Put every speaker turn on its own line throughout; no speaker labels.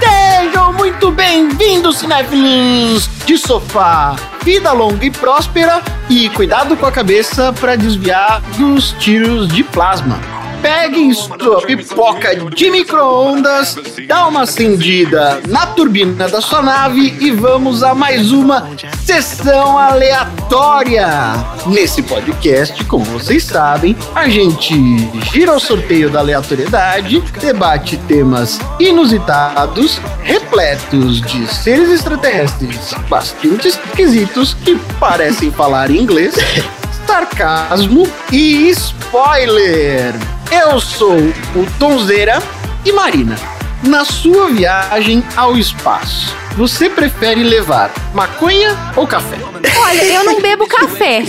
Sejam muito bem-vindos, cinéfilos de sofá. Vida longa e próspera e cuidado com a cabeça para desviar dos tiros de plasma. Peguem sua pipoca de micro-ondas, dá uma acendida na turbina da sua nave e vamos a mais uma sessão aleatória. Nesse podcast, como vocês sabem, a gente gira o sorteio da aleatoriedade, debate temas inusitados, repletos de seres extraterrestres bastante esquisitos que parecem falar inglês, sarcasmo e spoiler. Eu sou o Tonzeira e Marina. Na sua viagem ao espaço, você prefere levar maconha ou café?
Olha, eu não bebo café.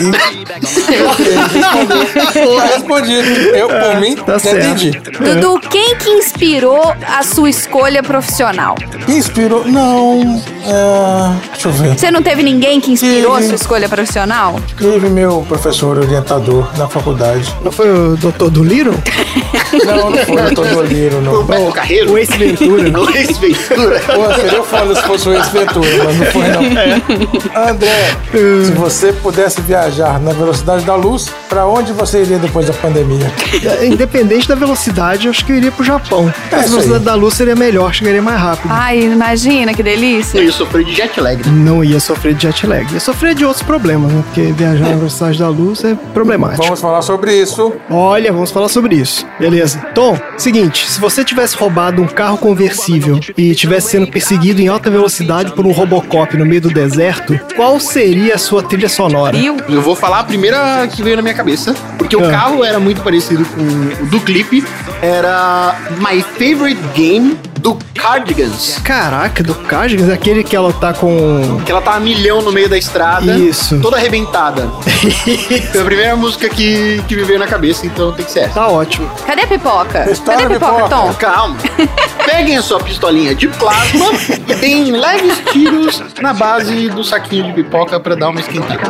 Tá respondido. Eu, por mim,
tá
entendi.
Dudu, quem que inspirou a sua escolha profissional?
Inspirou. Não. é, deixa eu ver.
Você não teve ninguém que inspirou a
Tive.
sua escolha profissional?
Teve meu professor orientador na faculdade.
Não foi o doutor do Little?
Não, não foi o Todo Olheiro,
O
não.
Beto Carreiro?
O Ace Ventura?
O Ace Ventura?
Pô, seria foda se fosse o ex-ventura, mas não foi não. André, se você pudesse viajar na velocidade da luz, pra onde você iria depois da pandemia?
Independente da velocidade, eu acho que eu iria pro Japão.
É
a velocidade da luz seria melhor, chegaria mais rápido.
Ai, imagina que delícia.
Eu ia sofrer de jet lag. né?
Não ia sofrer de jet lag. Ia sofrer de outros problemas, né? Porque viajar na velocidade da luz é problemático.
Vamos falar sobre isso.
Olha, vamos falar sobre isso. Beleza. Tom, seguinte, se você tivesse roubado um carro conversível e tivesse sendo perseguido em alta velocidade por um Robocop no meio do deserto, qual seria a sua trilha sonora?
Eu vou falar a primeira que veio na minha cabeça, porque o
Ah.
carro era muito parecido com o do clipe. Era My Favorite Game do Cardigans.
Caraca, do Cardigans, aquele que ela tá com.
Que ela tá a milhão no meio da estrada.
Isso.
Toda arrebentada. Foi a primeira música que, que me veio na cabeça, então tem que ser essa.
Tá ótimo.
Cadê a pipoca?
História
Cadê a pipoca,
pipoca.
Tom?
Calma. Peguem a sua pistolinha de plasma e deem leves tiros na base do saquinho de pipoca pra dar uma esquentada.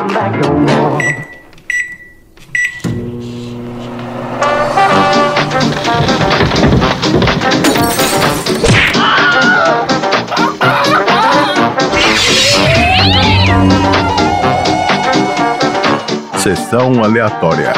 Sessão aleatória.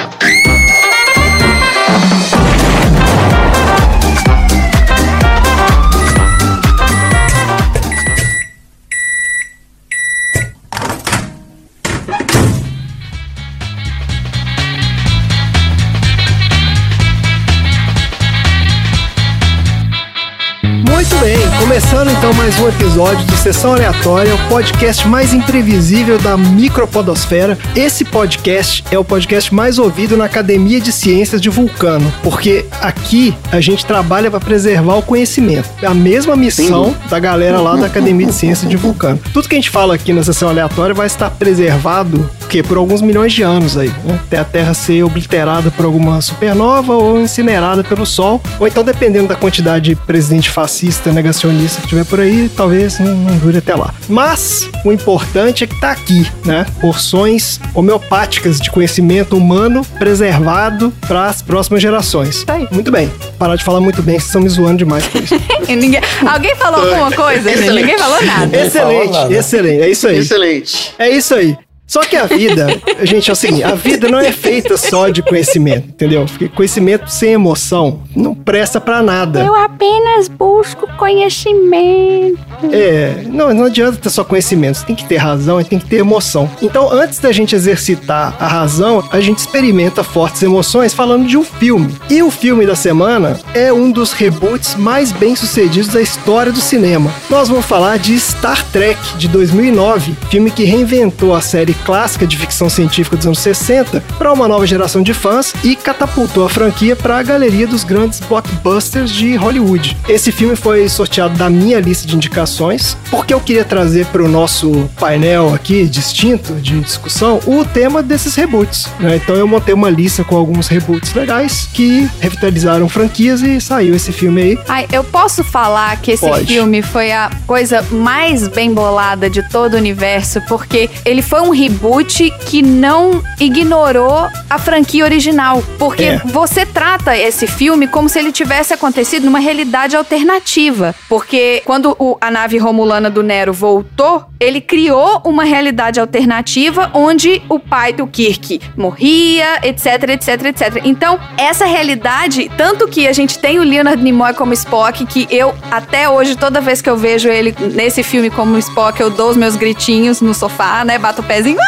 Mais um episódio do Sessão Aleatória, o podcast mais imprevisível da micropodosfera. Esse podcast é o podcast mais ouvido na Academia de Ciências de Vulcano, porque aqui a gente trabalha para preservar o conhecimento. É a mesma missão da galera lá da Academia de Ciências de Vulcano. Tudo que a gente fala aqui na Sessão Aleatória vai estar preservado que por alguns milhões de anos aí, né? até a Terra ser obliterada por alguma supernova ou incinerada pelo Sol, ou então dependendo da quantidade de presidente fascista, negacionista que tiver por aí, talvez não, não dure até lá. Mas o importante é que tá aqui, né? Porções homeopáticas de conhecimento humano preservado para as próximas gerações.
aí.
Muito bem. Parar de falar muito bem, vocês estão me zoando demais por isso.
Ninguém- Alguém falou alguma coisa?
Excelente.
Ninguém falou nada.
excelente,
nada.
excelente. É isso aí.
Excelente.
É isso aí. Só que a vida, gente, é o seguinte, a vida não é feita só de conhecimento, entendeu? Porque conhecimento sem emoção não presta pra nada.
Eu apenas busco conhecimento.
É, não, não adianta ter só conhecimento, você tem que ter razão e tem que ter emoção. Então, antes da gente exercitar a razão, a gente experimenta fortes emoções falando de um filme. E o filme da semana é um dos reboots mais bem sucedidos da história do cinema. Nós vamos falar de Star Trek de 2009, filme que reinventou a série clássica de ficção científica dos anos 60 para uma nova geração de fãs e catapultou a franquia para a galeria dos grandes blockbusters de Hollywood. Esse filme foi sorteado da minha lista de indicações porque eu queria trazer para o nosso painel aqui distinto de discussão o tema desses reboots. né? Então eu montei uma lista com alguns reboots legais que revitalizaram franquias e saiu esse filme aí.
Ai, eu posso falar que esse
Pode.
filme foi a coisa mais bem bolada de todo o universo, porque ele foi um reboot que não ignorou a franquia original. Porque
É.
você trata esse filme como se ele tivesse acontecido numa realidade alternativa. Porque quando o- a nave romulana do Nero voltou, ele criou uma realidade alternativa onde o pai do Kirk morria, etc, etc, etc. Então, essa realidade, tanto que a gente tem o Leonard Nimoy como Spock, que eu, até hoje, toda vez que eu vejo ele nesse filme como Spock, eu dou os meus gritinhos no sofá, né? Bato o pezinho.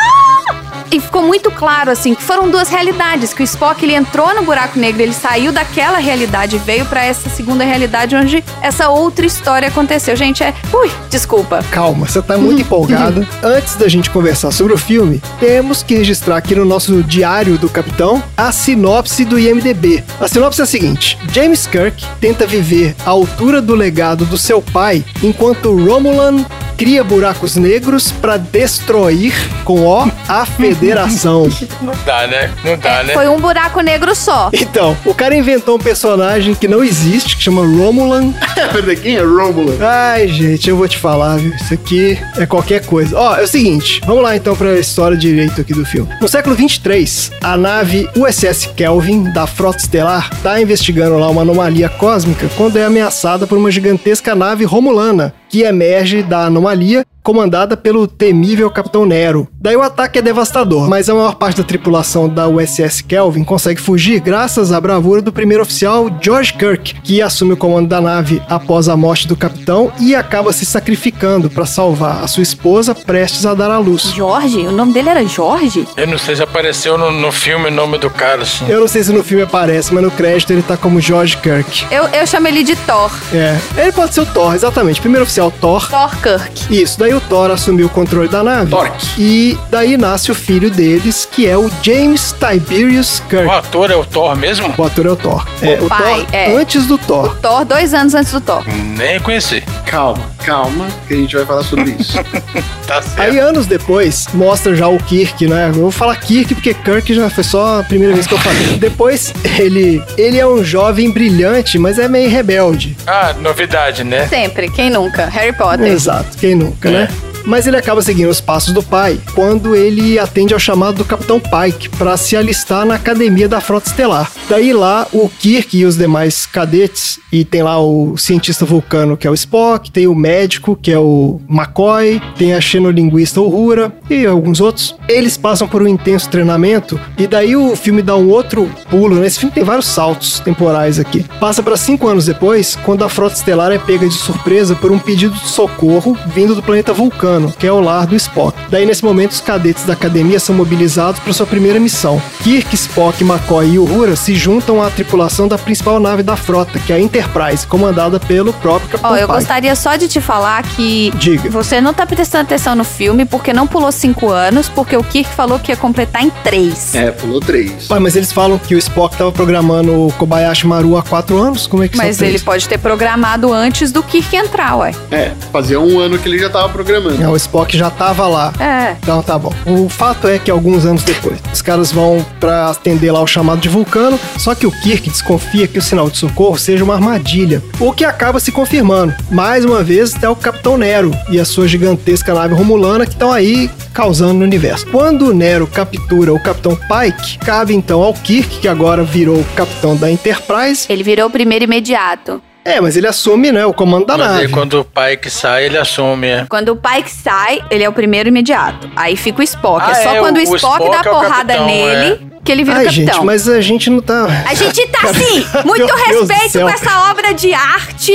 E ficou muito claro, assim, que foram duas realidades. Que o Spock, ele entrou no buraco negro, ele saiu daquela realidade e veio pra essa segunda realidade onde essa outra história aconteceu. Gente, é... Ui, desculpa.
Calma, você tá muito empolgada. Antes da gente conversar sobre o filme, temos que registrar aqui no nosso diário do capitão a sinopse do IMDB. A sinopse é a seguinte: James Kirk tenta viver à altura do legado do seu pai, enquanto Romulan cria buracos negros para destruir com o a Federação.
Não dá, né? Não dá, né?
Foi um buraco negro só.
Então, o cara inventou um personagem que não existe, que chama Romulan,
quem é Romulan?
Ai, gente, eu vou te falar, viu? Isso aqui é qualquer coisa. Ó, é o seguinte, vamos lá então pra história direito aqui do filme. No século 23, a nave USS Kelvin, da Frota Estelar, tá investigando lá uma anomalia cósmica quando é ameaçada por uma gigantesca nave romulana, que emerge da anomalia comandada pelo temível Capitão Nero. Daí o ataque é devastador, mas a maior parte da tripulação da USS Kelvin consegue fugir graças à bravura do primeiro oficial George Kirk, que assume o comando da nave após a morte do capitão e acaba se sacrificando para salvar a sua esposa prestes a dar à luz.
Jorge? O nome dele era Jorge?
Eu não sei se apareceu no, no filme o nome do cara, assim.
Eu não sei se no filme aparece, mas no crédito ele tá como George Kirk.
Eu, eu chamo ele de Thor.
É, ele pode ser o Thor, exatamente. Primeiro oficial Thor.
Thor Kirk.
Isso, daí o Thor assumiu o controle da nave.
Torque.
E daí nasce o filho deles, que é o James Tiberius Kirk.
O ator é o Thor mesmo?
O ator é o Thor. É, o
pai,
Thor
é.
antes do Thor.
Thor, dois anos antes do Thor.
Nem conheci.
Calma, calma, que a gente vai falar sobre isso.
Tá certo.
Aí, anos depois, mostra já o Kirk, né? Eu vou falar Kirk porque Kirk já foi só a primeira vez que eu falei. Depois, ele, ele é um jovem brilhante, mas é meio rebelde.
Ah, novidade, né?
Sempre, quem nunca? Harry Potter.
Exato, quem nunca, né? Yeah. Mas ele acaba seguindo os passos do pai quando ele atende ao chamado do Capitão Pike para se alistar na academia da Frota Estelar. Daí lá, o Kirk e os demais cadetes, e tem lá o cientista vulcano que é o Spock, tem o médico que é o McCoy, tem a xenolinguista Uhura e alguns outros. Eles passam por um intenso treinamento e daí o filme dá um outro pulo. Nesse filme tem vários saltos temporais aqui. Passa para cinco anos depois, quando a Frota Estelar é pega de surpresa por um pedido de socorro vindo do planeta Vulcano, que é o lar do Spock. Daí, nesse momento, os cadetes da academia são mobilizados para sua primeira missão. Kirk, Spock, McCoy e Uhura se juntam à tripulação da principal nave da frota, que é a Enterprise, comandada pelo próprio Capitão
Ó, eu gostaria só de te falar que
Diga.
você não tá prestando atenção no filme porque não pulou cinco anos, porque o Kirk falou que ia completar em três.
é, pulou três.
Pai, mas eles falam que o Spock estava programando o Kobayashi Maru há quatro anos? Como é que
Mas ele pode ter programado antes do Kirk entrar, ué.
É, fazia um ano que ele já tava programando.
Não, o Spock já tava lá.
É.
Então tá bom. O fato é que alguns anos depois, os caras vão pra atender lá o chamado de vulcano, só que o Kirk desconfia que o sinal de socorro seja uma armadilha, o que acaba se confirmando. Mais uma vez, é o Capitão Nero e a sua gigantesca nave romulana que estão aí causando no universo. Quando o Nero captura o Capitão Pike, cabe então ao Kirk, que agora virou o capitão da Enterprise.
Ele virou o primeiro imediato.
É, mas ele assume, né, o comando da
Mas
nave.
aí quando o pai que sai, ele assume. é.
Quando o Pike sai, ele é o primeiro imediato. Aí fica o Spock.
Ah,
é só
é,
quando o
o
Spock,
Spock
dá
é
porrada
capitão,
nele que ele vira
Ai,
capitão.
gente, mas a gente não tá.
A gente tá assim, muito
Meu
respeito com essa obra de arte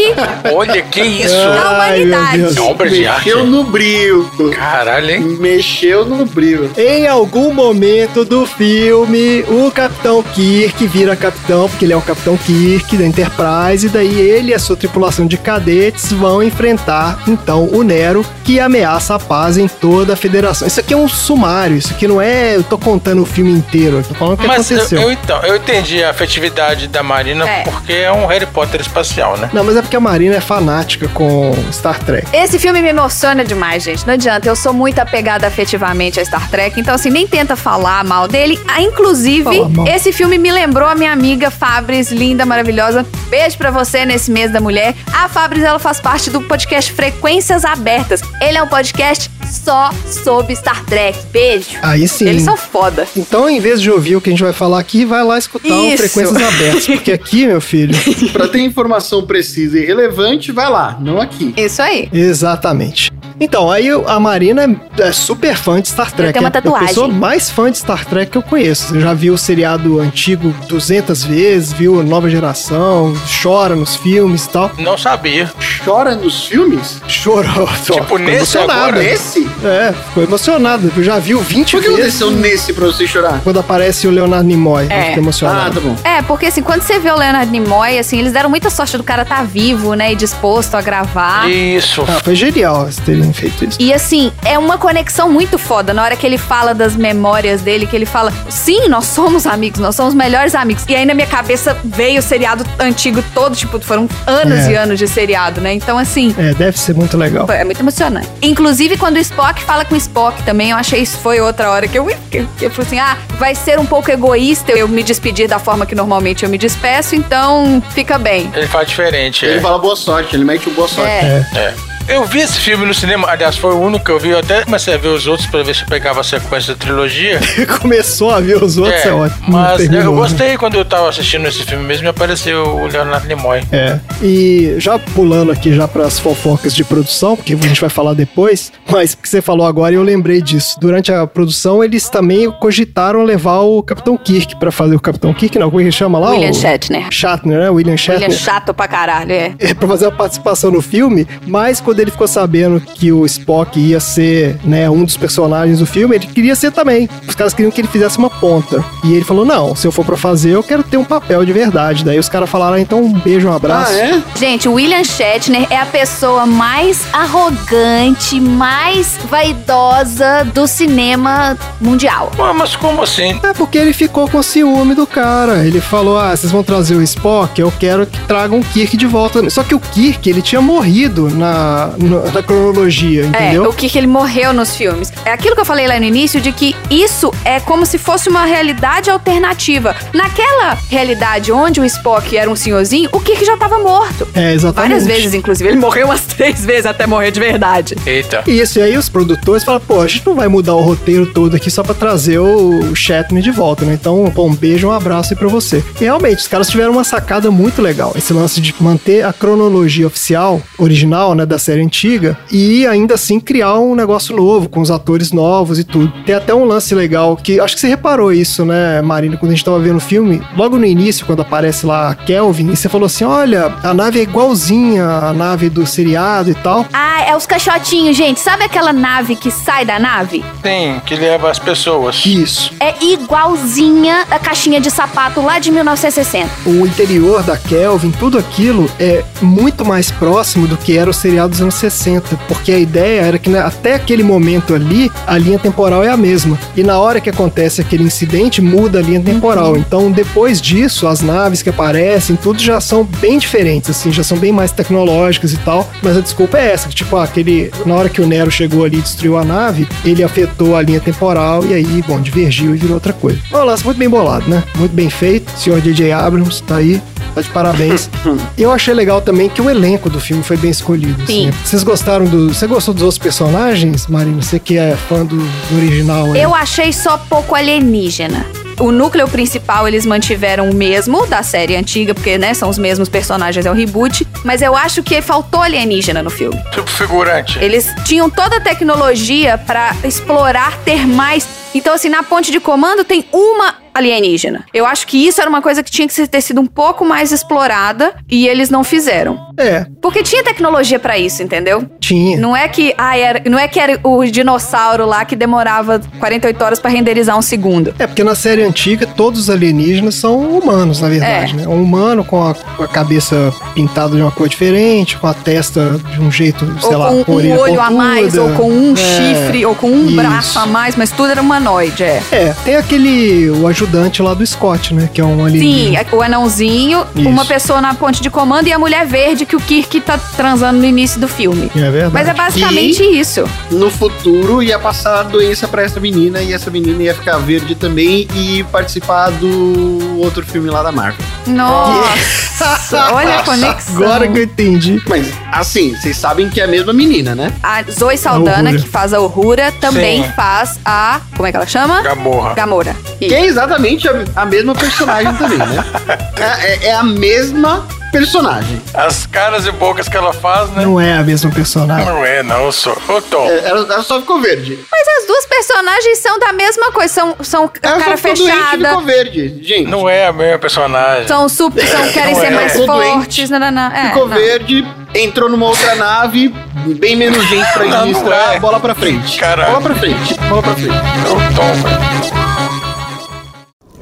Olha, que isso?
da
Ai, meu
humanidade.
Deus.
Obra de arte.
Mexeu no brilho.
Caralho, hein?
Mexeu no brilho.
Em algum momento do filme, o Capitão Kirk vira capitão, porque ele é o Capitão Kirk da Enterprise, e daí ele e a sua tripulação de cadetes vão enfrentar, então, o Nero, que ameaça a paz em toda a federação. Isso aqui é um sumário, isso aqui não é. Eu tô contando o filme inteiro, tô falando que
Mas eu,
aconteceu.
eu, então, eu entendi a afetividade da Marina
É.
porque é um Harry Potter espacial, né?
Não, mas é porque a Marina é fanática com Star Trek.
Esse filme me emociona demais, gente. Não adianta, eu sou muito apegada afetivamente a Star Trek, então assim, nem tenta falar mal dele. Ah, inclusive,
mal.
esse filme me lembrou a minha amiga Fabris, linda, maravilhosa. Beijo pra você nesse mês da mulher. A Fabris, ela faz parte do podcast Frequências Abertas. Ele é um podcast só sobre Star Trek. Beijo.
Aí sim.
Eles são foda.
Então, em vez de ouvir o que a gente vai falar aqui, vai lá escutar o
Isso.
Frequências Abertas. Porque aqui, meu filho.
Pra ter informação precisa e relevante, vai lá, não aqui.
Isso aí.
Exatamente. Então, aí a Marina é é super fã de Star Trek.
tenho uma
É
tatuagem.
a pessoa mais fã de Star Trek que eu conheço. Já viu o seriado antigo 200 vezes, viu Nova Geração, chora nos filmes e tal.
Não sabia.
Chora nos filmes?
Chorou.
Tipo,
ficou
nesse
emocionado.
agora?
Nesse?
É, ficou emocionado. Já viu 20
O que
vezes.
aconteceu nesse pra você chorar?
Quando aparece o Leonardo Nimoy,
É.
eu fico
Ah,
emocionado.
tá bom.
É, porque assim, quando você vê o Leonard Nimoy, assim, eles deram muita sorte do cara estar vivo, né, e disposto a gravar.
Isso.
Ah, foi genial eles terem feito isso.
E assim, é uma conexão muito foda. Na hora que ele fala das memórias dele, que ele fala, sim, nós somos amigos, nós somos melhores amigos. E aí na minha cabeça veio o seriado antigo todo, tipo, foram anos
É.
e anos de seriado, né? Então, assim.
É, deve ser muito legal.
É muito emocionante. Inclusive, quando o Spock fala com o Spock também, eu achei isso foi outra hora que eu, que eu falei assim: ah, vai ser um pouco egoísta eu me despedir da forma que normalmente eu me despeço, então fica bem.
Ele faz diferente,
Ele
é.
fala boa sorte, ele mete o boa sorte.
É.
É. Eu vi esse filme no cinema, aliás, foi o único que eu vi. Eu até comecei a ver os outros pra ver se eu pegava a sequência da trilogia.
Começou a ver os outros, é, ótimo. Não
mas
terminou,
eu
né?
gostei quando eu tava assistindo esse filme mesmo e apareceu o Leonardo Nimoy.
É. E já pulando aqui já para as fofocas de produção, porque a gente vai falar depois, mas que você falou agora e eu lembrei disso. Durante a produção, eles também cogitaram levar o Capitão Kirk para fazer o Capitão Kirk, não, como é que ele chama lá?
William
o...
Shatner.
Shatner, né? William Shatner.
É chato pra caralho, é.
É, pra fazer a participação no filme, mas quando ele ficou sabendo que o Spock ia ser, né, um dos personagens do filme, ele queria ser também. Os caras queriam que ele fizesse uma ponta. E ele falou: não, se eu for pra fazer, eu quero ter um papel de verdade. Daí os caras falaram: ah, então um beijo, um abraço.
Ah, é?
Gente, o William Shatner é a pessoa mais arrogante, mais vaidosa do cinema mundial.
Pô, mas como assim?
É porque ele ficou com ciúme do cara. Ele falou: Ah, vocês vão trazer o Spock, eu quero que tragam o Kirk de volta. Só que o Kirk, ele tinha morrido na, na cronologia,
É,
entendeu?
o que que ele morreu nos filmes. É aquilo que eu falei lá no início de que isso é como se fosse uma realidade alternativa. Naquela realidade onde o Spock era um senhorzinho, o Kirk já tava morto.
É, exatamente.
Várias vezes, inclusive. Ele morreu umas três vezes até morrer de verdade.
Eita.
Isso, e aí os produtores falam, pô, a gente não vai mudar o roteiro todo aqui só pra trazer o Shatner de volta, né? Então, pô, um beijo, um abraço aí pra você. E realmente, os caras tiveram uma sacada muito legal. Esse lance de manter a cronologia oficial, original, né, da série antiga, e ainda assim criar um negócio novo, com os atores novos e tudo. Tem até um lance legal que, acho que você reparou isso, né, Marina, quando a gente tava vendo o filme, logo no início, quando aparece lá a Kelvin, e você falou assim, olha, a nave é igualzinha à nave do seriado e tal.
Ah, é os caixotinhos, gente. Sabe aquela nave que sai da nave?
Tem, que leva as pessoas.
Isso.
É igualzinha a caixinha de sapato lá de 1960.
o interior da Kelvin, tudo aquilo é muito mais próximo do que era o seriado dos anos 60, porque a ideia era que né, até aquele momento ali, a linha temporal é a mesma. E na hora que acontece aquele incidente, muda a linha temporal. Então, depois disso, as naves que aparecem, tudo já são bem diferentes, assim, já são bem mais tecnológicas e tal. Mas a desculpa é essa, que tipo, ah, aquele, na hora que o Nero chegou ali e destruiu a nave, ele afetou a linha temporal e aí, bom, divergiu e virou outra coisa. Um lance muito bem bolado, né? Muito bem feito. Senhor J.J. Abrams tá aí. Tá de parabéns. E eu achei legal também que o elenco do filme foi bem escolhido. assim.
Sim.
Vocês gostaram do. Você gostou dos outros personagens, Marina? Você que é fã do, do original aí.
Eu achei só pouco alienígena. O núcleo principal eles mantiveram o mesmo da série antiga, porque né, são os mesmos personagens, é o reboot. mas eu acho que faltou alienígena no filme.
Tipo figurante.
Eles tinham toda a tecnologia pra explorar, ter mais. Então, assim, na ponte de comando tem uma alienígena. Eu acho que isso era uma coisa que tinha que ter sido um pouco mais explorada e eles não fizeram.
É,
Porque tinha tecnologia pra isso, entendeu?
tinha.
Não é que, ah, era, não é que era o dinossauro lá que demorava 48 horas pra renderizar um segundo.
É, porque na série antiga todos os alienígenas são humanos, na verdade,
É.
né? Um humano com a, com a cabeça pintada de uma cor diferente, com a testa de um jeito, sei
ou
lá,
com um olho a mais,
pontuda.
ou com um
É,
chifre, ou com um
isso.
braço a mais, mas tudo era humanoide, é.
É, tem aquele, o ajudante lá do Scott, né? Que é um
Sim,
alienígena.
o anãozinho,
Isso.
uma pessoa na ponte de comando e a mulher verde que o Kirk tá transando no início do filme.
É verdade.
Mas é basicamente isso.
No futuro ia passar a doença pra essa menina e essa menina ia ficar verde também e participar do outro filme lá da Marvel.
Nossa, olha a conexão.
Agora que eu entendi.
Mas, assim, vocês sabem que é a mesma menina, né?
A Zoe Saldana,
Uhura.
que faz a Uhura, também
Sim.
faz a. Como é que ela chama?
Gamorra.
Gamora.
Que é exatamente a, a mesma personagem também, né? É, é- é a mesma personagem.
As caras e bocas que ela faz, né?
Não é a mesma personagem.
Não é, não, sou. Ô, Tom.
É, ela, ela só ficou verde.
Mas as duas personagens são da mesma coisa, são, são a
Ela
cara
só e
fechada.
ficou verde, gente.
Não é a mesma personagem.
São super, são, querem
Não
ser
é.
mais fortes. Não, não, não. É,
ficou
não.
verde, entrou numa outra nave, bem menos gente pra
Não, não
administrar,
é.
bola pra frente.
Caralho.
Bola pra frente, bola pra frente.
Ô, Tom, velho.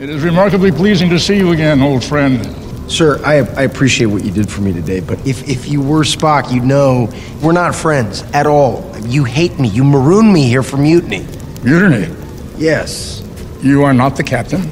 It is remarkably pleasing to see you again, old friend.
Sir, I, I appreciate what you did for me today, but if, if you were Spock, you'd know we're not friends at all. You hate me. You maroon me here for mutiny.
Mutiny.
Yes.
You are not the captain.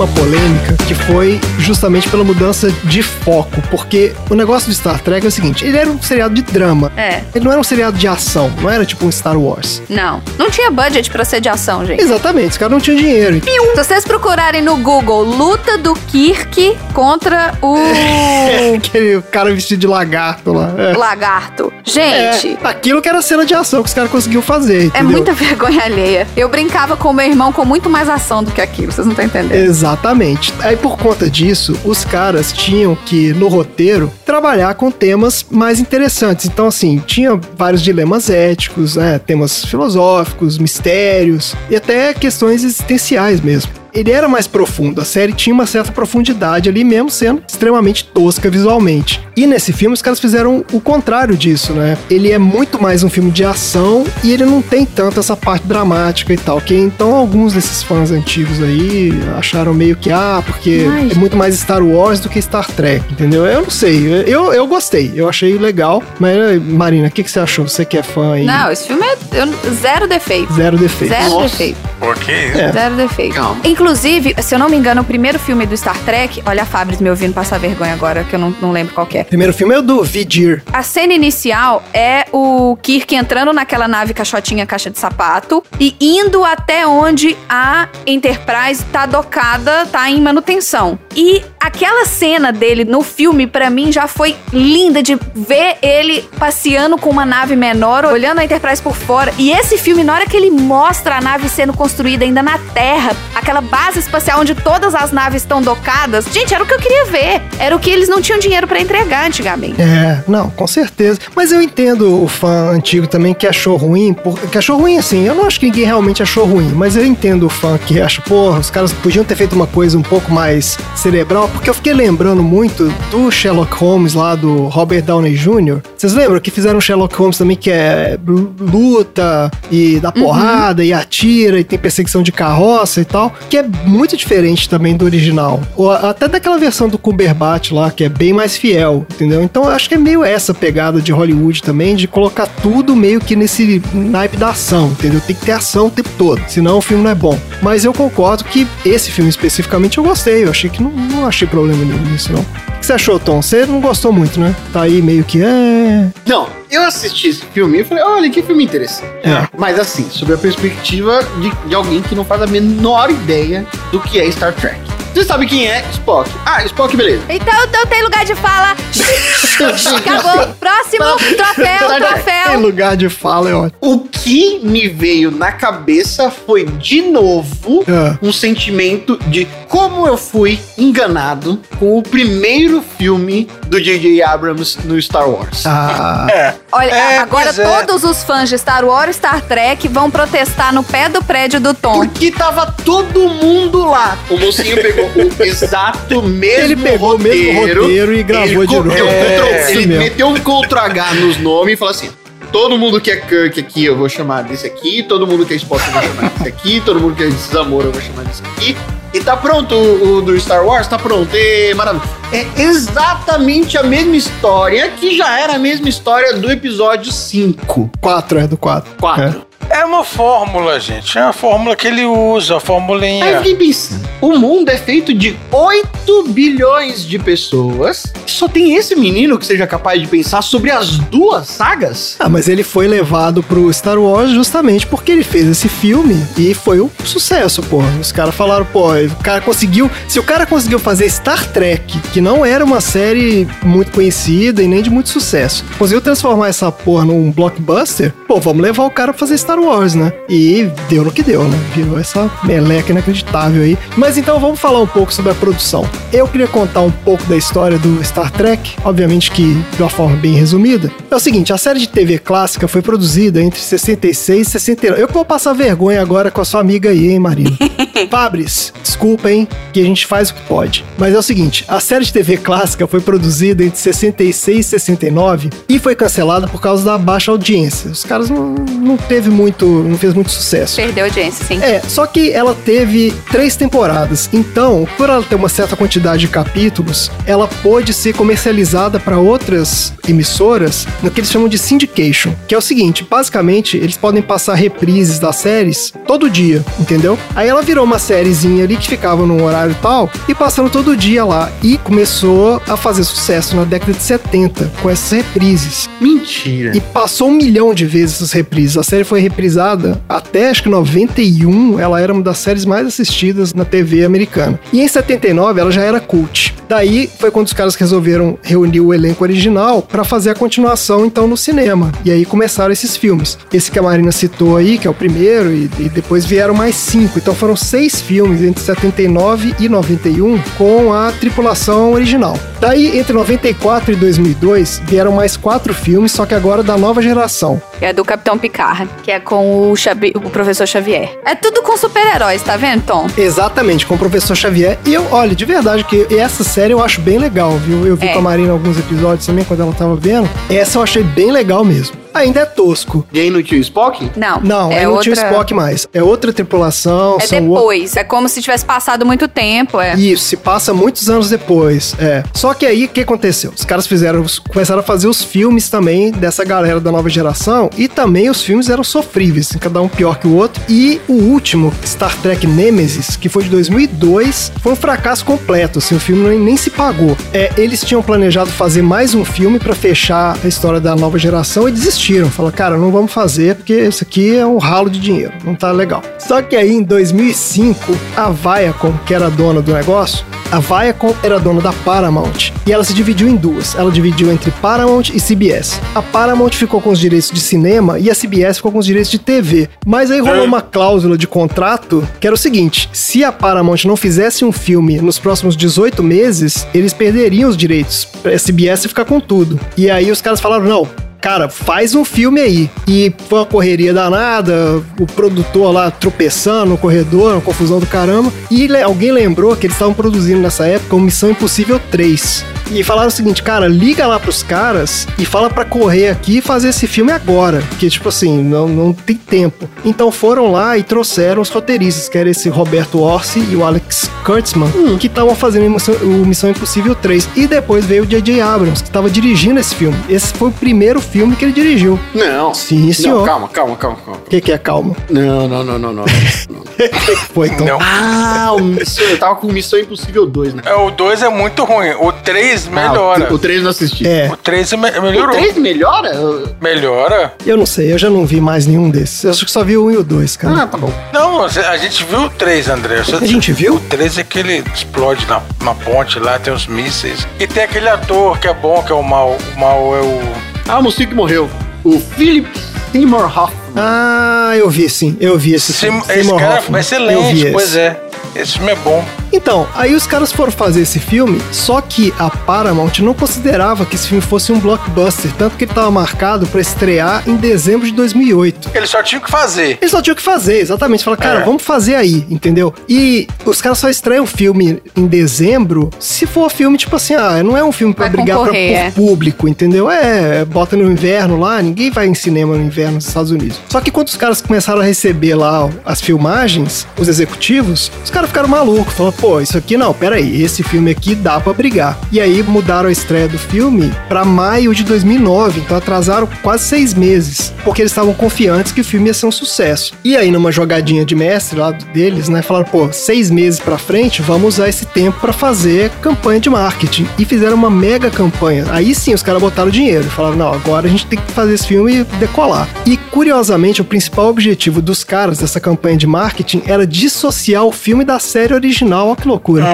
Uma polêmica que foi justamente pela mudança de foco, porque o negócio do Star Trek é o seguinte, ele era um seriado de drama.
É.
Ele não era um seriado de ação, não era tipo um Star Wars.
Não. Não tinha budget pra ser de ação, gente.
Exatamente, os caras não tinham dinheiro.
Se vocês procurarem no Google luta do Kirk contra o
Aquele cara vestido de lagarto lá. É.
lagarto. Gente,
É, aquilo que era cena de ação que os caras conseguiam fazer.
é,
entendeu?
muita vergonha alheia. Eu brincava com meu irmão com muito mais ação do que aquilo, vocês não estão entendendo.
Exatamente. Aí por conta disso, os caras tinham que, no roteiro, trabalhar com temas mais interessantes. Então, assim, tinha vários dilemas éticos, né? Temas filosóficos, mistérios e até questões existenciais mesmo. Ele era mais profundo, a série tinha uma certa profundidade ali, mesmo sendo extremamente tosca visualmente. E nesse filme os caras fizeram o contrário disso, né? Ele é muito mais um filme de ação e ele não tem tanto essa parte dramática e tal. Que então alguns desses fãs antigos aí acharam meio que, ah, porque
Mas-
é muito mais Star Wars do que Star Trek, entendeu? Eu não sei, eu, eu gostei, eu achei legal. Mas, Marina, o que, que você achou? Você que é fã aí?
Não, esse filme é eu- zero defeito.
Zero defeito.
Zero
Nossa.
defeito.
Por isso?
É.
Zero defeito.
Calma.
Inclusive, se eu não me engano, o primeiro filme do Star Trek, olha a Fabris me ouvindo passar vergonha agora, que eu não, não lembro qual é.
Primeiro filme é o do Vidir.
A cena inicial é o Kirk entrando naquela nave caixotinha caixa de sapato e indo até onde a Enterprise tá docada, tá em manutenção. E aquela cena dele no filme, pra mim, já foi linda de ver ele passeando com uma nave menor, olhando a Enterprise por fora. E esse filme, na hora que ele mostra a nave sendo construída ainda na Terra, aquela base espacial onde todas as naves estão docadas, gente, era o que eu queria ver. Era o que eles não tinham dinheiro pra entregar antigamente.
É, não, com certeza. Mas eu entendo o fã antigo também que achou ruim, por, que achou ruim assim. Eu não acho que ninguém realmente achou ruim, mas eu entendo o fã que acha, porra, os caras podiam ter feito uma coisa um pouco mais cerebral, porque eu fiquei lembrando muito do Sherlock Holmes lá do Robert Downey Jr. Vocês lembram que fizeram Sherlock Holmes também que é luta e dá porrada e atira e tem perseguição de carroça e tal, que é muito diferente também do original. Ou até daquela versão do Cumberbatch lá, que é bem mais fiel, entendeu? Então eu acho que é meio essa pegada de Hollywood também, de colocar tudo meio que nesse naipe da ação, entendeu? Tem que ter ação o tempo todo, senão o filme não é bom. Mas eu concordo que esse filme especificamente eu gostei, eu achei que não, não achei problema nenhum nisso, não. Que você achou, Tom? Você não gostou muito, né? Tá aí meio que. É.
Não, eu assisti esse filme e falei, olha, que filme interessante.
É.
Mas assim, sob a perspectiva de, de alguém que não faz a menor ideia do que é Star Trek. Você sabe quem é Spock? Ah, Spock, beleza.
Então não tem lugar de fala. Acabou. Próximo troféu,
Tem
troféu.
lugar de fala, é ótimo.
O que me veio na cabeça foi, de novo,
Ah.
um sentimento de como eu fui enganado com o primeiro filme do J.J. Abrams no Star Wars.
Ah,
É.
Olha,
É,
agora
é.
todos os fãs de Star Wars e Star Trek vão protestar no pé do prédio do Tom.
Porque tava todo mundo lá. O mocinho pegou o exato mesmo
Ele pegou o mesmo roteiro e gravou de novo.
meteu um
É,
isso
ele
mesmo.
meteu um Ctrl H nos nomes e falou assim: todo mundo que é Kirk aqui eu vou chamar desse aqui, todo mundo que é Spock eu vou chamar desse aqui, todo mundo que é Zamora eu vou chamar desse aqui. E tá pronto o, o do Star Wars? Tá pronto. E, maravilha. É exatamente a mesma história que já era a mesma história do episódio 5.
4 é do 4.
4.
É uma fórmula, gente. É uma fórmula que ele usa, a
Aí eu
formulinha.
fiquei pensando, o mundo é feito de 8 bilhões de pessoas. Só tem esse menino que seja capaz de pensar sobre as duas sagas?
Ah, mas ele foi levado pro Star Wars justamente porque ele fez esse filme e foi um sucesso, pô. Os caras falaram, pô, o cara conseguiu. Se o cara conseguiu fazer Star Trek, que não era uma série muito conhecida e nem de muito sucesso, conseguiu transformar essa porra num blockbuster, pô, vamos levar o cara pra fazer Star Wars, né? E deu no que deu, né? Virou essa meleca inacreditável aí. Mas então vamos falar um pouco sobre a produção. Eu queria contar um pouco da história do Star Trek, obviamente que de uma forma bem resumida. É o seguinte, a série de TV clássica foi produzida entre 66 e 69. Eu que vou passar vergonha agora com a sua amiga aí, hein, Marina? Fabris, desculpa, hein, que a gente faz o que pode. Mas é o seguinte, a série de TV clássica foi produzida entre 66 e 69 e foi cancelada por causa da baixa audiência. Os caras não, não teve muito, não fez muito sucesso.
Perdeu audiência, sim.
É, só que ela teve três temporadas. Então, por ela ter uma certa quantidade de capítulos, ela pôde ser comercializada para outras emissoras no que eles chamam de syndication, que é o seguinte, basicamente, eles podem passar reprises das séries todo dia, entendeu? Aí ela virou uma sériezinha ali que ficava num horário tal e passando todo dia lá e começou a fazer sucesso na década de 70 com essas reprises.
Mentira.
E passou um milhão de vezes essas reprises. A série foi reprisada até acho que 91. Ela era uma das séries mais assistidas na TV americana. E em 79 ela já era cult. Daí foi quando os caras resolveram reunir o elenco original para fazer a continuação então no cinema. E aí começaram esses filmes. Esse que a Marina citou aí, que é o primeiro, e, e depois vieram mais cinco. Então foram seis filmes entre 79 e 91 com a tripulação original. Daí entre 94 e 2002 vieram mais quatro filmes, só que agora da nova geração.
É do Capitão Picard, que é com o, Xabi- o professor Xavier. É tudo com super-heróis, tá vendo, Tom?
Exatamente, com o professor Xavier. E eu, olha, de verdade, que essa série eu acho bem legal, viu? Eu vi
É.
com a Marina alguns episódios também, quando ela tava vendo. Essa eu achei bem legal mesmo. Ainda é tosco.
E aí no tio Spock?
Não.
Não,
é
é não
outra...
tinha Spock mais. É outra tripulação.
É
são o-
depois. É como se tivesse passado muito tempo, é.
Isso, se passa muitos anos depois. É. Só que aí o que aconteceu? Os caras fizeram, os- começaram a fazer os filmes também dessa galera da nova geração e também os filmes eram sofríveis, cada um pior que o outro. E o último, Star Trek Nemesis, que foi de 2002, foi um fracasso completo. Assim, o filme nem, nem se pagou. É, eles tinham planejado fazer mais um filme pra fechar a história da nova geração e desistiram. Falaram, cara, não vamos fazer porque isso aqui é um ralo de dinheiro, não tá legal. Só que aí em 2005, a Viacom, que era a dona do negócio, a Viacom era dona da Paramount e ela se dividiu em duas. Ela dividiu entre Paramount e CBS. A Paramount ficou com os direitos de cinema e a CBS ficou com os direitos de TV. Mas aí rolou uma cláusula de contrato que era o seguinte: se a Paramount não fizesse um filme nos próximos 18 meses, eles perderiam os direitos. A CBS ficar com tudo. E aí os caras falaram: não, cara, faz um filme aí. E foi uma correria danada, o produtor lá tropeçando no corredor, uma confusão do caramba. E le- alguém lembrou que eles estavam produzindo nessa época o Missão Impossível 3. E falaram o seguinte, cara, liga lá pros caras e fala pra correr aqui e fazer esse filme agora. Que, tipo assim, não, não tem tempo. Então foram lá e trouxeram os roteiristas, que era esse Roberto Orsi e o Alex Kurtzman, que estavam fazendo o Missão- o Missão Impossível 3. E depois veio o J.J. Abrams, que estava dirigindo esse filme. Esse foi o primeiro filme que ele dirigiu.
Não.
Sim, senhor.
Não, calma, calma, calma, calma.
O que, que é calma?
Não, não, não, não, não. não.
Foi então.
Não.
ah, o Missão, eu tava com Missão Impossível 2, né?
É, o 2 é muito ruim. O 3 3 melhora.
Ah, o 3 não assisti.
É,
O 3 me-
O
melhorou.
3 melhora?
Melhora?
eu não sei, eu já não vi mais nenhum desses. Eu acho que só vi o 1 e o 2, cara.
Ah, tá bom.
Não, a gente viu o 3, André. Você-
A gente viu?
O 3 é que ele explode na, na ponte lá, tem os mísseis. E tem aquele ator que é bom, que é o mal. O mal é o.
Ah, o mocinho que morreu. O Philip Seymour Hoffman.
Ah, eu vi sim, eu vi esse filme.
Sim, esse
Seymour
cara
Hoffman.
é excelente,
Eu vi
pois
esse.
é. Esse filme é bom.
Então, aí os caras foram fazer esse filme, só que a Paramount não considerava que esse filme fosse um blockbuster, tanto que ele estava marcado para estrear em dezembro de 2008.
Ele só tinha o que fazer.
Eles só tinham que fazer, exatamente. Falaram, cara,
É.
vamos fazer aí, entendeu? E os caras só estreiam o filme em dezembro se for filme, tipo assim, ah, não é um filme pra
Vai
brigar pra, por
é.
público, entendeu? É, bota no inverno lá, ninguém vai em cinema no inverno nos Estados Unidos. Só que quando os caras começaram a receber lá ó, as filmagens, os executivos, os caras ficaram malucos. Falaram, pô, isso aqui não, peraí, esse filme aqui dá pra brigar. E aí mudaram a estreia do filme pra maio de 2009, então atrasaram quase seis meses, porque eles estavam confiantes que o filme ia ser um sucesso. E aí, numa jogadinha de mestre lá deles, né, falaram, pô, seis meses pra frente, vamos usar esse tempo pra fazer campanha de marketing. E fizeram uma mega campanha. Aí sim, os caras botaram dinheiro. Falaram, não, agora a gente tem que fazer esse filme decolar. E, curiosamente, o principal objetivo dos caras dessa campanha de marketing era dissociar o filme da série original. Olha que loucura.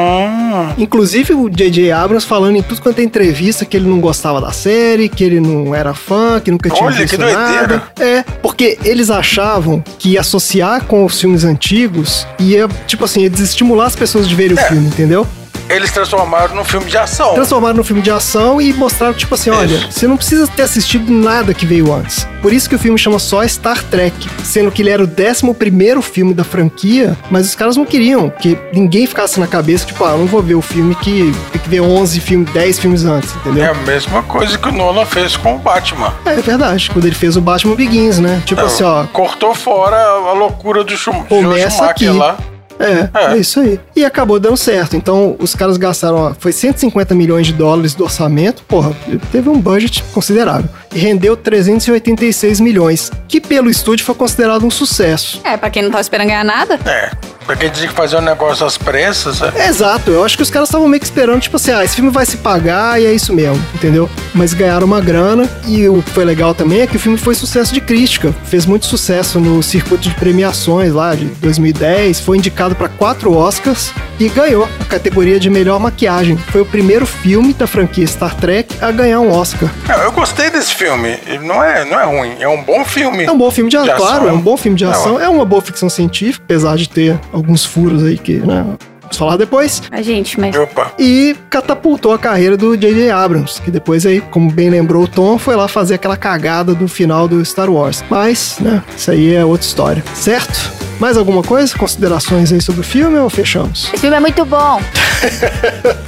Inclusive o J.J. Abrams falando em tudo quanto é entrevista que ele não gostava da série, que ele não era fã, que nunca tinha
Olha,
visto
que
nada. É, porque eles achavam que associar com os filmes antigos ia, tipo assim, ia desestimular as pessoas de verem o
É.
filme, entendeu?
Eles transformaram num filme de ação.
Transformaram no filme de ação e mostraram, tipo assim, olha,
Isso.
você não precisa ter assistido nada que veio antes. Por isso que o filme chama só Star Trek, sendo que ele era o 11 primeiro filme da franquia, mas os caras não queriam que ninguém ficasse na cabeça, tipo, ah, eu não vou ver o filme que tem que ver 11 filmes, 10 filmes antes, entendeu?
É a mesma coisa que o Nolan fez com o Batman.
É, é verdade, quando ele fez o Batman Begins, né? Tipo assim, ó,
Cortou fora a loucura do Schumacher lá.
É,
É.
é, isso aí. E acabou dando certo. Então, os caras gastaram, ó, foi 150 milhões de dólares do orçamento, porra, teve um budget considerável. E rendeu 386 milhões, que pelo estúdio foi considerado um sucesso.
É, pra quem não tava esperando ganhar nada.
É. Pra quem dizia que fazer um negócio às pressas, é.
Exato, eu acho que os caras estavam meio que esperando, tipo assim, ah, esse filme vai se pagar e é isso mesmo, entendeu? Mas ganharam uma grana e o que foi legal também é que o filme foi sucesso de crítica. Fez muito sucesso no circuito de premiações lá de 2010, foi indicado para quatro Oscars e ganhou a categoria de melhor maquiagem. Foi o primeiro filme da franquia Star Trek a ganhar um Oscar.
Eu gostei desse filme. Não é, não é ruim, é um bom filme.
É um bom filme de,
De
ação,
ação.
claro, é um bom filme de
É,
ação,
ó.
é uma boa ficção científica, apesar de ter alguns furos aí que, né, vamos falar depois.
A gente, mas.
Opa.
e catapultou a carreira do J.J. Abrams, que depois aí, como bem lembrou o Tom, foi lá fazer aquela cagada do final do Star Wars. Mas, né, isso aí é outra história, certo? Mais alguma coisa? Considerações aí sobre o filme ou fechamos?
Esse filme é muito bom.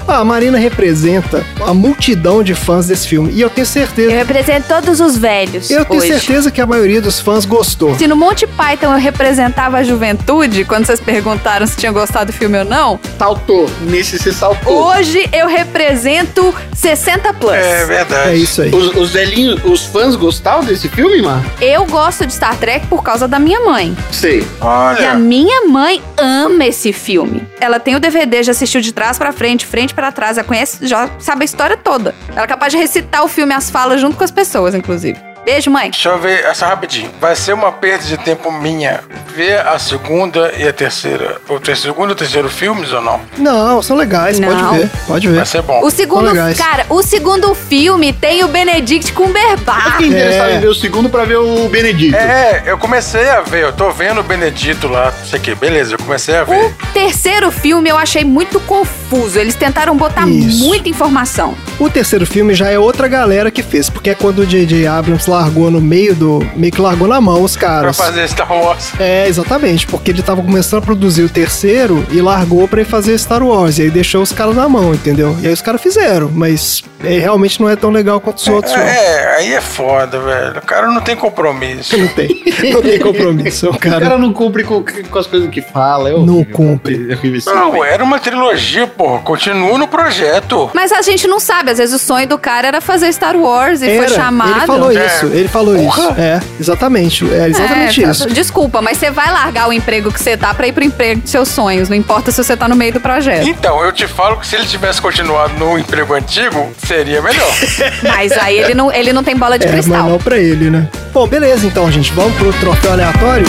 Ah, a Marina representa a multidão de fãs desse filme e eu tenho
Eu
certeza,
represento todos os velhos.
eu tenho
hoje.
certeza que a maioria dos fãs gostou.
Se no Monty Python eu representava a juventude, quando vocês perguntaram se tinha gostado do filme ou não,
Saltou. Nesse você saltou.
hoje eu represento 60 plus.
É verdade.
É isso aí.
Os, os velhinhos, os fãs gostaram desse filme, mano?
Eu gosto de Star Trek por causa da minha mãe.
Sei.
E a
Olha,
minha mãe ama esse filme. Ela tem o DVD, já assistiu de trás pra frente, frente pra trás, já conhece, já sabe a história toda. Ela é capaz de recitar o filme, as falas junto com as pessoas, inclusive. Beijo, mãe.
deixa eu ver essa rapidinho. Vai ser uma perda de tempo minha ver a segunda e a terceira. O ter- segundo e o terceiro filmes ou não?
Não, são legais,
Não.
pode ver, pode ver.
Vai ser bom.
O segundo, cara, o segundo filme tem o Benedict
Eu
Cumberbatch.
fiquei interessado
É.
em ver o segundo pra ver o Benedito.
É, eu comecei a ver, eu tô vendo o Benedito lá, não sei o que, beleza, eu comecei a ver.
O terceiro filme eu achei muito confuso. Eles tentaram botar
Isso.
muita informação.
O terceiro filme já é outra galera que fez, porque é quando o J.J. Abrams largou no meio do. meio que largou na mão os
Pra
caras.
fazer Star Wars.
É, exatamente, porque ele tava começando a produzir o terceiro e largou pra ir fazer Star Wars. E aí deixou os caras na mão, entendeu? E aí os caras fizeram, mas é, realmente não é tão legal quanto os outros. não.
É, aí é foda, velho. O cara não tem compromisso.
Não tem. Não tem compromisso. O
O
cara.
cara não cumpre com, com as coisas que fala. Eu
Não cumpre.
Não, era uma trilogia porra, continua no projeto.
Mas a gente não sabe, às vezes o sonho do cara era fazer Star Wars e
Era,
foi chamado.
Ele falou
É.
isso, ele falou
Porra.
isso. É, exatamente. É exatamente
É,
isso.
Desculpa, mas você vai largar o emprego que você tá pra ir pro emprego dos seus sonhos. Não importa se você tá no meio do projeto.
Então, eu te falo que se ele tivesse continuado no emprego antigo, seria melhor.
Mas aí ele não, ele não tem bola de
É, mas
cristal.
não pra ele, né? Bom, beleza então, gente. Vamos pro troféu aleatório?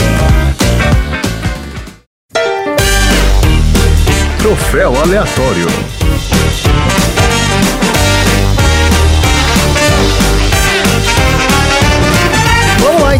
Troféu aleatório.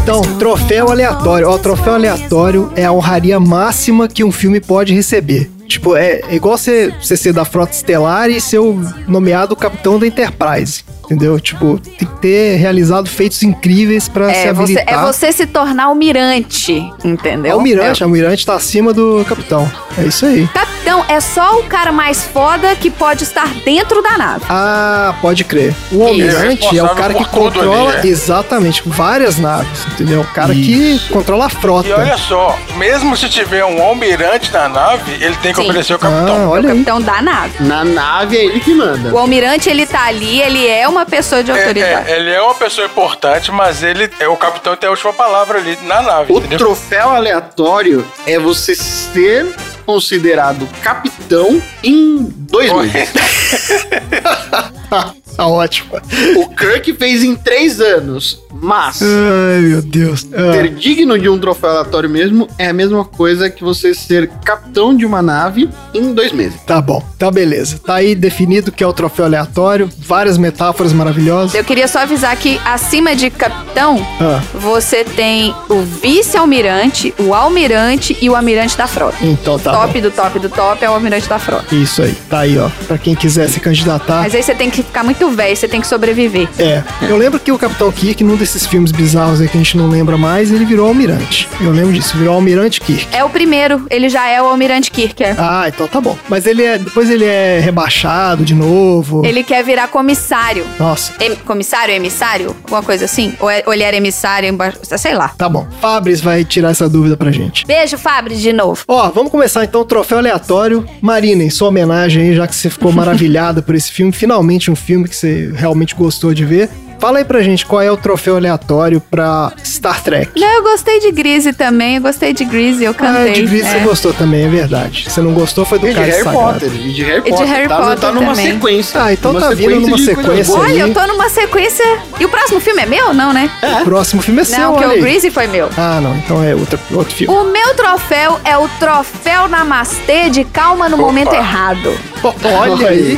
Então, troféu aleatório. Ó, troféu aleatório é a honraria máxima que um filme pode receber. Tipo, é, é igual você, você ser da Frota Estelar e ser o nomeado capitão da Enterprise. Entendeu? Tipo, tem que ter realizado feitos incríveis pra se
É você,
habilitar.
é você se tornar almirante, entendeu?
Almirante,
É.
almirante tá acima do capitão. É isso aí.
Capitão é só o cara mais foda que pode estar dentro da nave.
Ah, pode crer. O
Isso.
almirante é o cara que controla
ali, é.
exatamente várias naves, entendeu? O cara que controla a frota.
E olha só, mesmo se tiver um almirante na nave, ele tem que
Sim.
obedecer o
Ah,
capitão.
O
olha aí.
capitão da nave.
Na nave é ele que manda.
O almirante, ele tá ali, ele é uma pessoa de
É,
autoridade.
é, ele é uma pessoa importante, mas ele é o capitão tem a última palavra ali na nave,
O
entendeu?
troféu aleatório é você ser considerado capitão em dois meses.
Tá ótimo.
O Kirk fez em três anos, mas
Ai, meu Deus. Ah,
ser digno de um troféu aleatório mesmo é a mesma coisa que você ser capitão de uma nave em dois meses.
tá bom, tá beleza. Tá aí definido que é o troféu aleatório. Várias metáforas maravilhosas.
Eu queria só avisar que acima de capitão,
Ah,
você tem o vice-almirante, o almirante e o almirante da frota.
então tá
top do top do top é o almirante da frota.
bom. Isso aí, tá aí, ó. Pra quem quiser se candidatar.
Mas aí você tem que ficar muito velho, você tem que sobreviver.
É, eu lembro que o Capitão Kirk, num desses filmes bizarros aí que a gente não lembra mais, ele virou almirante. Eu lembro disso, virou almirante Kirk.
É o primeiro, ele já é o almirante Kirker.
Ah, então tá bom. Mas ele é. Depois ele é rebaixado de novo.
Ele quer virar comissário.
Nossa,
Em- comissário, emissário? Alguma coisa assim? Ou, é- ou ele era emissário, emba... sei lá.
tá bom. Fabris vai tirar essa dúvida pra gente.
Beijo, Fabri, de novo.
Ó, vamos começar então o troféu aleatório. Marina, em sua homenagem aí, já que você ficou maravilhada por esse filme, finalmente um filme que você realmente gostou de ver. Fala aí pra gente qual é o troféu aleatório pra Star Trek.
Não, eu gostei de Grise também, eu gostei de Grise, eu
Ah,
cantei.
de Gris
é.
você gostou também, é verdade. Você não gostou foi do
E de
cara
Harry
sagrado.
Potter. E de Harry
E de
Potter.
Harry
tá,
Potter
tá numa
também.
sequência.
Ah, então tá vindo numa
de
sequência.
Olha, eu tô numa sequência. E o próximo filme é meu, não, né?
O próximo filme é seu,
não, porque
olha
o. Greasy foi meu.
Ah, não, então é outro, outro filme.
O meu troféu é o troféu Namastê de calma no momento errado.
Olha aí.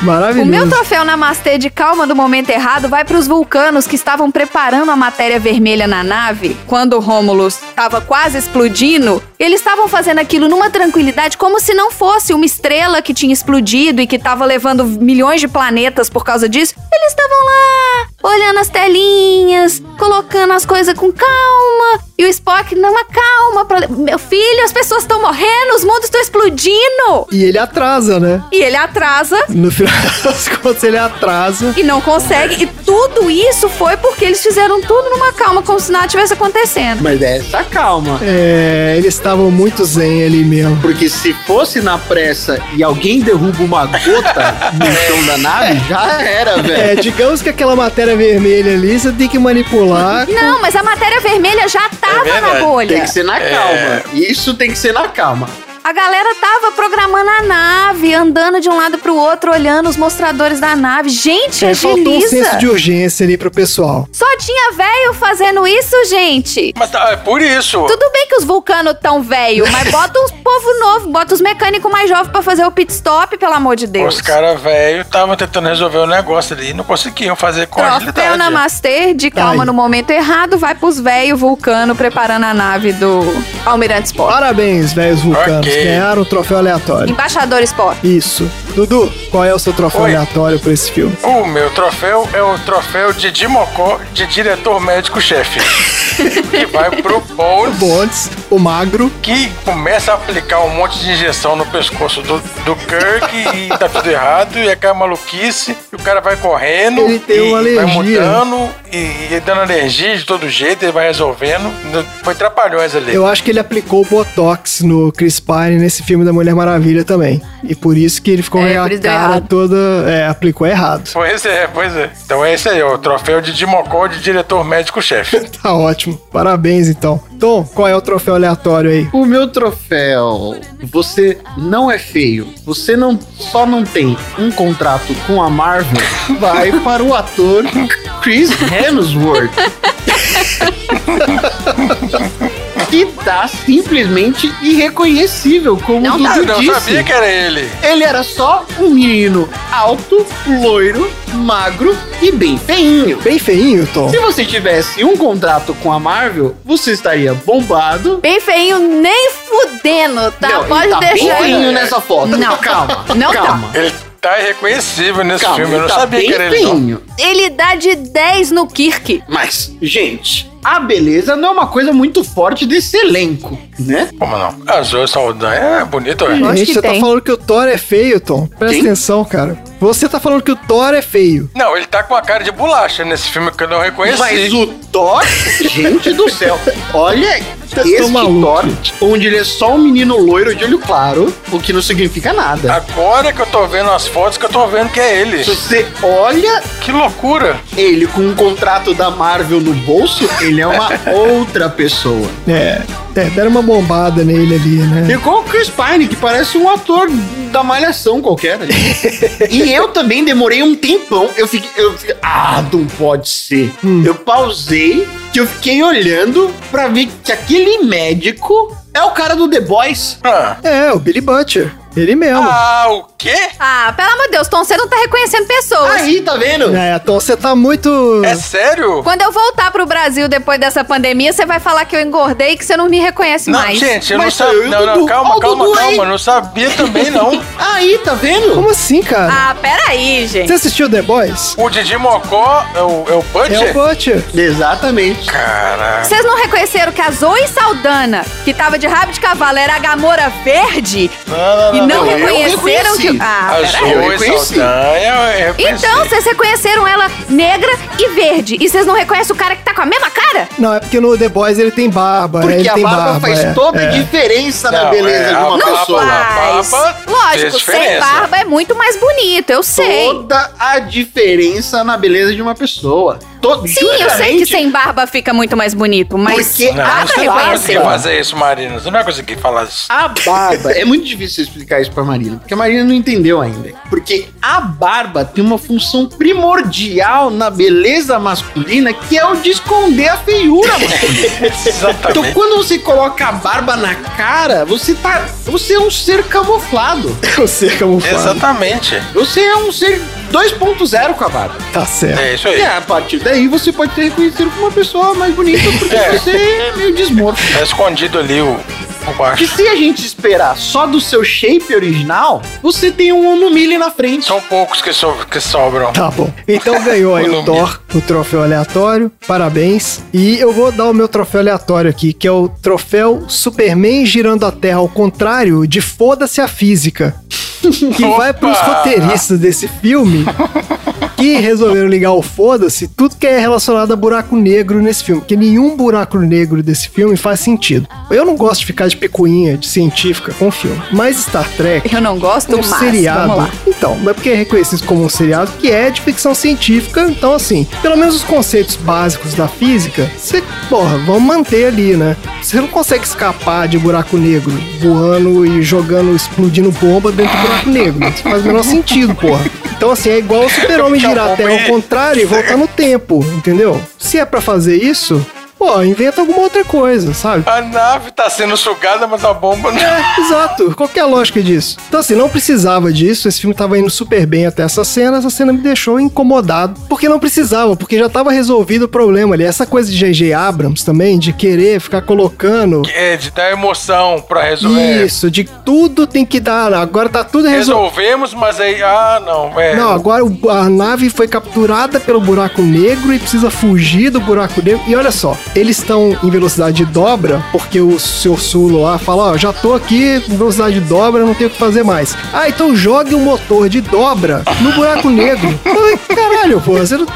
O
Maravilhoso.
meu troféu Namastê de calma no momento errado vai para os vulcanos que estavam preparando a matéria vermelha na nave quando o Romulus estava quase explodindo. Eles estavam fazendo aquilo numa tranquilidade, como se não fosse uma estrela que tinha explodido e que estava levando milhões de planetas por causa disso. Eles estavam lá, olhando as telinhas, colocando as coisas com calma. E o Spock, não, calma, pra- meu filho, as pessoas estão morrendo, os mundos estão explodindo.
E ele atrasa, né?
E ele atrasa
No final das contas, ele atrasa.
e não consegue. E tudo isso foi porque eles fizeram tudo numa calma, como se nada tivesse acontecendo.
Mas é essa calma.
É, eles estavam muito zen ali mesmo.
Porque se fosse na pressa e alguém derruba uma gota no chão da nave, já era,
É,
velho.
digamos que aquela matéria vermelha ali, você tem que manipular.
Não, mas a matéria vermelha já tava na
verdade.
bolha.
Tem que ser na calma. Isso tem que ser na calma.
A galera tava programando a nave, andando de um lado pro outro, olhando os mostradores da nave. Gente,
É, faltou um
agiliza.
senso de urgência ali pro pessoal.
Só tinha velho fazendo isso, gente.
Mas tá, é por isso.
Tudo bem que os vulcanos tão velho, mas bota uns povo novo, bota os mecânicos mais jovens pra fazer o pit stop, pelo amor de Deus.
Os caras velhos estavam tentando resolver o negócio ali e não conseguiam fazer com
Troféu
agilidade.
Namastê, de calma
Aí.
no momento errado, vai pros velhos vulcano preparando a nave do Almirante Sport.
Parabéns, velhos vulcanos.
Ok.
Ganharam o troféu aleatório.
Embaixador Sport.
Isso. Dudu, qual é o seu troféu
Oi.
aleatório pra esse filme?
O meu troféu é o troféu de Dimocó de diretor médico-chefe. que vai pro Bones.
Bondes. o magro.
que começa a aplicar um monte de injeção no pescoço do, do Kirk e tá tudo errado, e é aquela maluquice, e o cara vai correndo,
Ele tem
e
uma
vai
alergia.
mudando, e, e dando alergia de todo jeito, ele vai resolvendo. Foi trapalhões ali.
Eu acho que ele aplicou o Botox no Chris Pine nesse filme da Mulher Maravilha também. E por isso que ele ficou
É,
com a cara
errado.
toda. É, aplicou errado.
Pois é, pois é. Então é esse aí, ó, o troféu de Dimocó de diretor médico-chefe.
Tá ótimo. Parabéns, então. Tom, qual é o troféu aleatório aí?
O meu troféu, você não é feio, você não só não tem um contrato com a Marvel, vai para o ator Chris Hemsworth. que tá simplesmente irreconhecível, como
Não
Dudu
tá.
Eu não
disse.
sabia que era ele.
Ele era só um menino alto, loiro, magro e bem feinho.
Bem feinho, Tom.
Se você tivesse um contrato com a Marvel, você estaria bombado.
Bem feinho, nem fudendo, tá?
Não,
Pode
ele tá
deixar.
bem feinho nessa foto.
Não.
calma.
Não tá.
calma.
Ele tá irreconhecível nesse
Calma,
filme. Eu não
tá
sabia que era ele.
Ele dá de 10 no Kirk.
Mas, gente, a beleza não é uma coisa muito forte desse elenco, né?
Como não? A Zoe Saldanha é bonita,
acho
Gente,
que
você tá
tem.
falando que o Thor é feio, Tom. Presta
Quem?
atenção, cara. Você tá falando que o Thor é feio.
Não, ele tá com a cara de bolacha nesse filme que eu não reconheci.
Mas o Thor, gente do céu, olha
Vocês
esse Thor, onde ele é só um menino loiro de olho claro, o que não significa nada.
Agora que eu tô vendo as fotos que eu tô vendo que é ele.
Se você olha
Que loucura.
ele com um contrato da Marvel no bolso, ele é uma outra pessoa.
É, é, deram uma bombada nele ali, né?
Igual o Chris Pine, que parece um ator da malhação qualquer. ali. e eu também demorei um tempão. Eu fiquei, eu fiquei. Ah, não pode ser. Eu pausei, que eu fiquei olhando pra ver que aquele médico é o cara do The Boys.
Ah,
É, o Billy Butcher. Ele mesmo.
ah o quê?
Ah, pelo amor de Deus, Tom, você não tá reconhecendo pessoas.
Aí, tá vendo?
É, Tom, você tá muito.
É sério?
Quando eu voltar pro Brasil depois dessa pandemia, você vai falar que eu engordei e que você não me reconhece
Não,
mais.
gente, eu
Mas
não sabia. Não, não, calma,
o
calma,
Dudu
calma. Eu não sabia também, não.
Aí, tá vendo?
Como assim, cara?
Ah, peraí, gente.
Você assistiu The Boys?
O Didi Mocó é o, é o Butcher?
É o Butcher.
Exatamente.
Caraca.
Vocês não reconheceram que a Zoe Saldana, que tava de rabo de cavalo, era a Gamora verde?
Não,
E não
eu
reconheceram que. Ah,
A Zoe
reconheci.
Saldanha é
Então, vocês reconheceram ela negra e verde. E vocês não reconhecem o cara que tá com a mesma cara?
Não, é porque no The Boys ele tem barba.
Porque
ele
a
tem
barba,
barba
faz
é,
toda a
é.
diferença na
Não,
beleza
é,
de
a
uma
barba-
pessoa.
a
Faz.
barba
Lógico, sem
diferença.
barba é muito mais bonito, eu sei.
Toda a diferença na beleza de uma pessoa. Todo,
Sim, eu sei que sem barba fica muito mais bonito, mas
Porque
dá
Não,
pra
você não vai
reconhecer.
conseguir fazer isso, Marina. Você não vai conseguir falar isso.
A barba, é muito difícil explicar isso pra Marina, porque a Marina não entendeu ainda. Porque a barba tem uma função primordial na beleza masculina, que é o de esconder a feiura masculina. Então,
Exatamente.
quando você coloca a barba na cara, você tá. Você é um ser camuflado.
O ser camuflado.
Exatamente.
Você é um ser 2.0 com a barba.
Tá certo.
É isso
E
aí.
a partir daí você pode ser reconhecido como uma pessoa mais bonita, porque
É.
você é meio desmorto.
Tá escondido ali o, o
Que se a gente esperar só do seu shape original, você tem um Ono Mille na frente.
São poucos que, so, que sobram.
Tá bom. Então ganhou aí o. Thor no troféu aleatório. Parabéns. E eu vou dar o meu troféu aleatório aqui, que é o troféu Superman girando a Terra ao contrário de Foda-se a Física. Que vai pros
Opa!
roteiristas desse filme que resolveram ligar o foda-se tudo que é relacionado a buraco negro nesse filme. Porque nenhum buraco negro desse filme faz sentido. Eu não gosto de ficar de picuinha de científica com o filme. Mas Star Trek
Eu não gosto,
um
mas
seriado. Então, mas porque é reconhecido como um seriado que é de ficção científica, então assim, pelo menos os conceitos básicos da física, você, porra, vamos manter ali, né? Você não consegue escapar de buraco negro voando e jogando, explodindo bomba dentro do buraco negro. Isso faz o menor sentido, porra. Então, assim, é igual o super-homem girar a terra ao contrário e voltar no tempo, entendeu? Se é pra fazer isso, pô, inventa alguma outra coisa, sabe?
A nave tá sendo sugada, mas a bomba não.
É, exato. Qual que é a lógica disso? Então, assim, não precisava disso. Esse filme tava indo super bem até essa cena. Essa cena me deixou incomodado. Porque não precisava, porque já tava resolvido o problema ali. Essa coisa de J.J. Abrams também, de querer ficar colocando.
É, de dar emoção pra resolver.
Isso, de tudo tem que dar. Agora tá tudo resolvido.
Resolvemos, mas aí. Ah, não. É.
Não, agora a nave foi capturada pelo buraco negro e precisa fugir do buraco negro. E olha só, eles estão em velocidade de dobra, porque o seu Sulo lá fala, ó, já tô aqui em velocidade de dobra, não tenho o que fazer mais. Ah, então jogue um motor de dobra no buraco negro. Ai, caralho, pô, você não...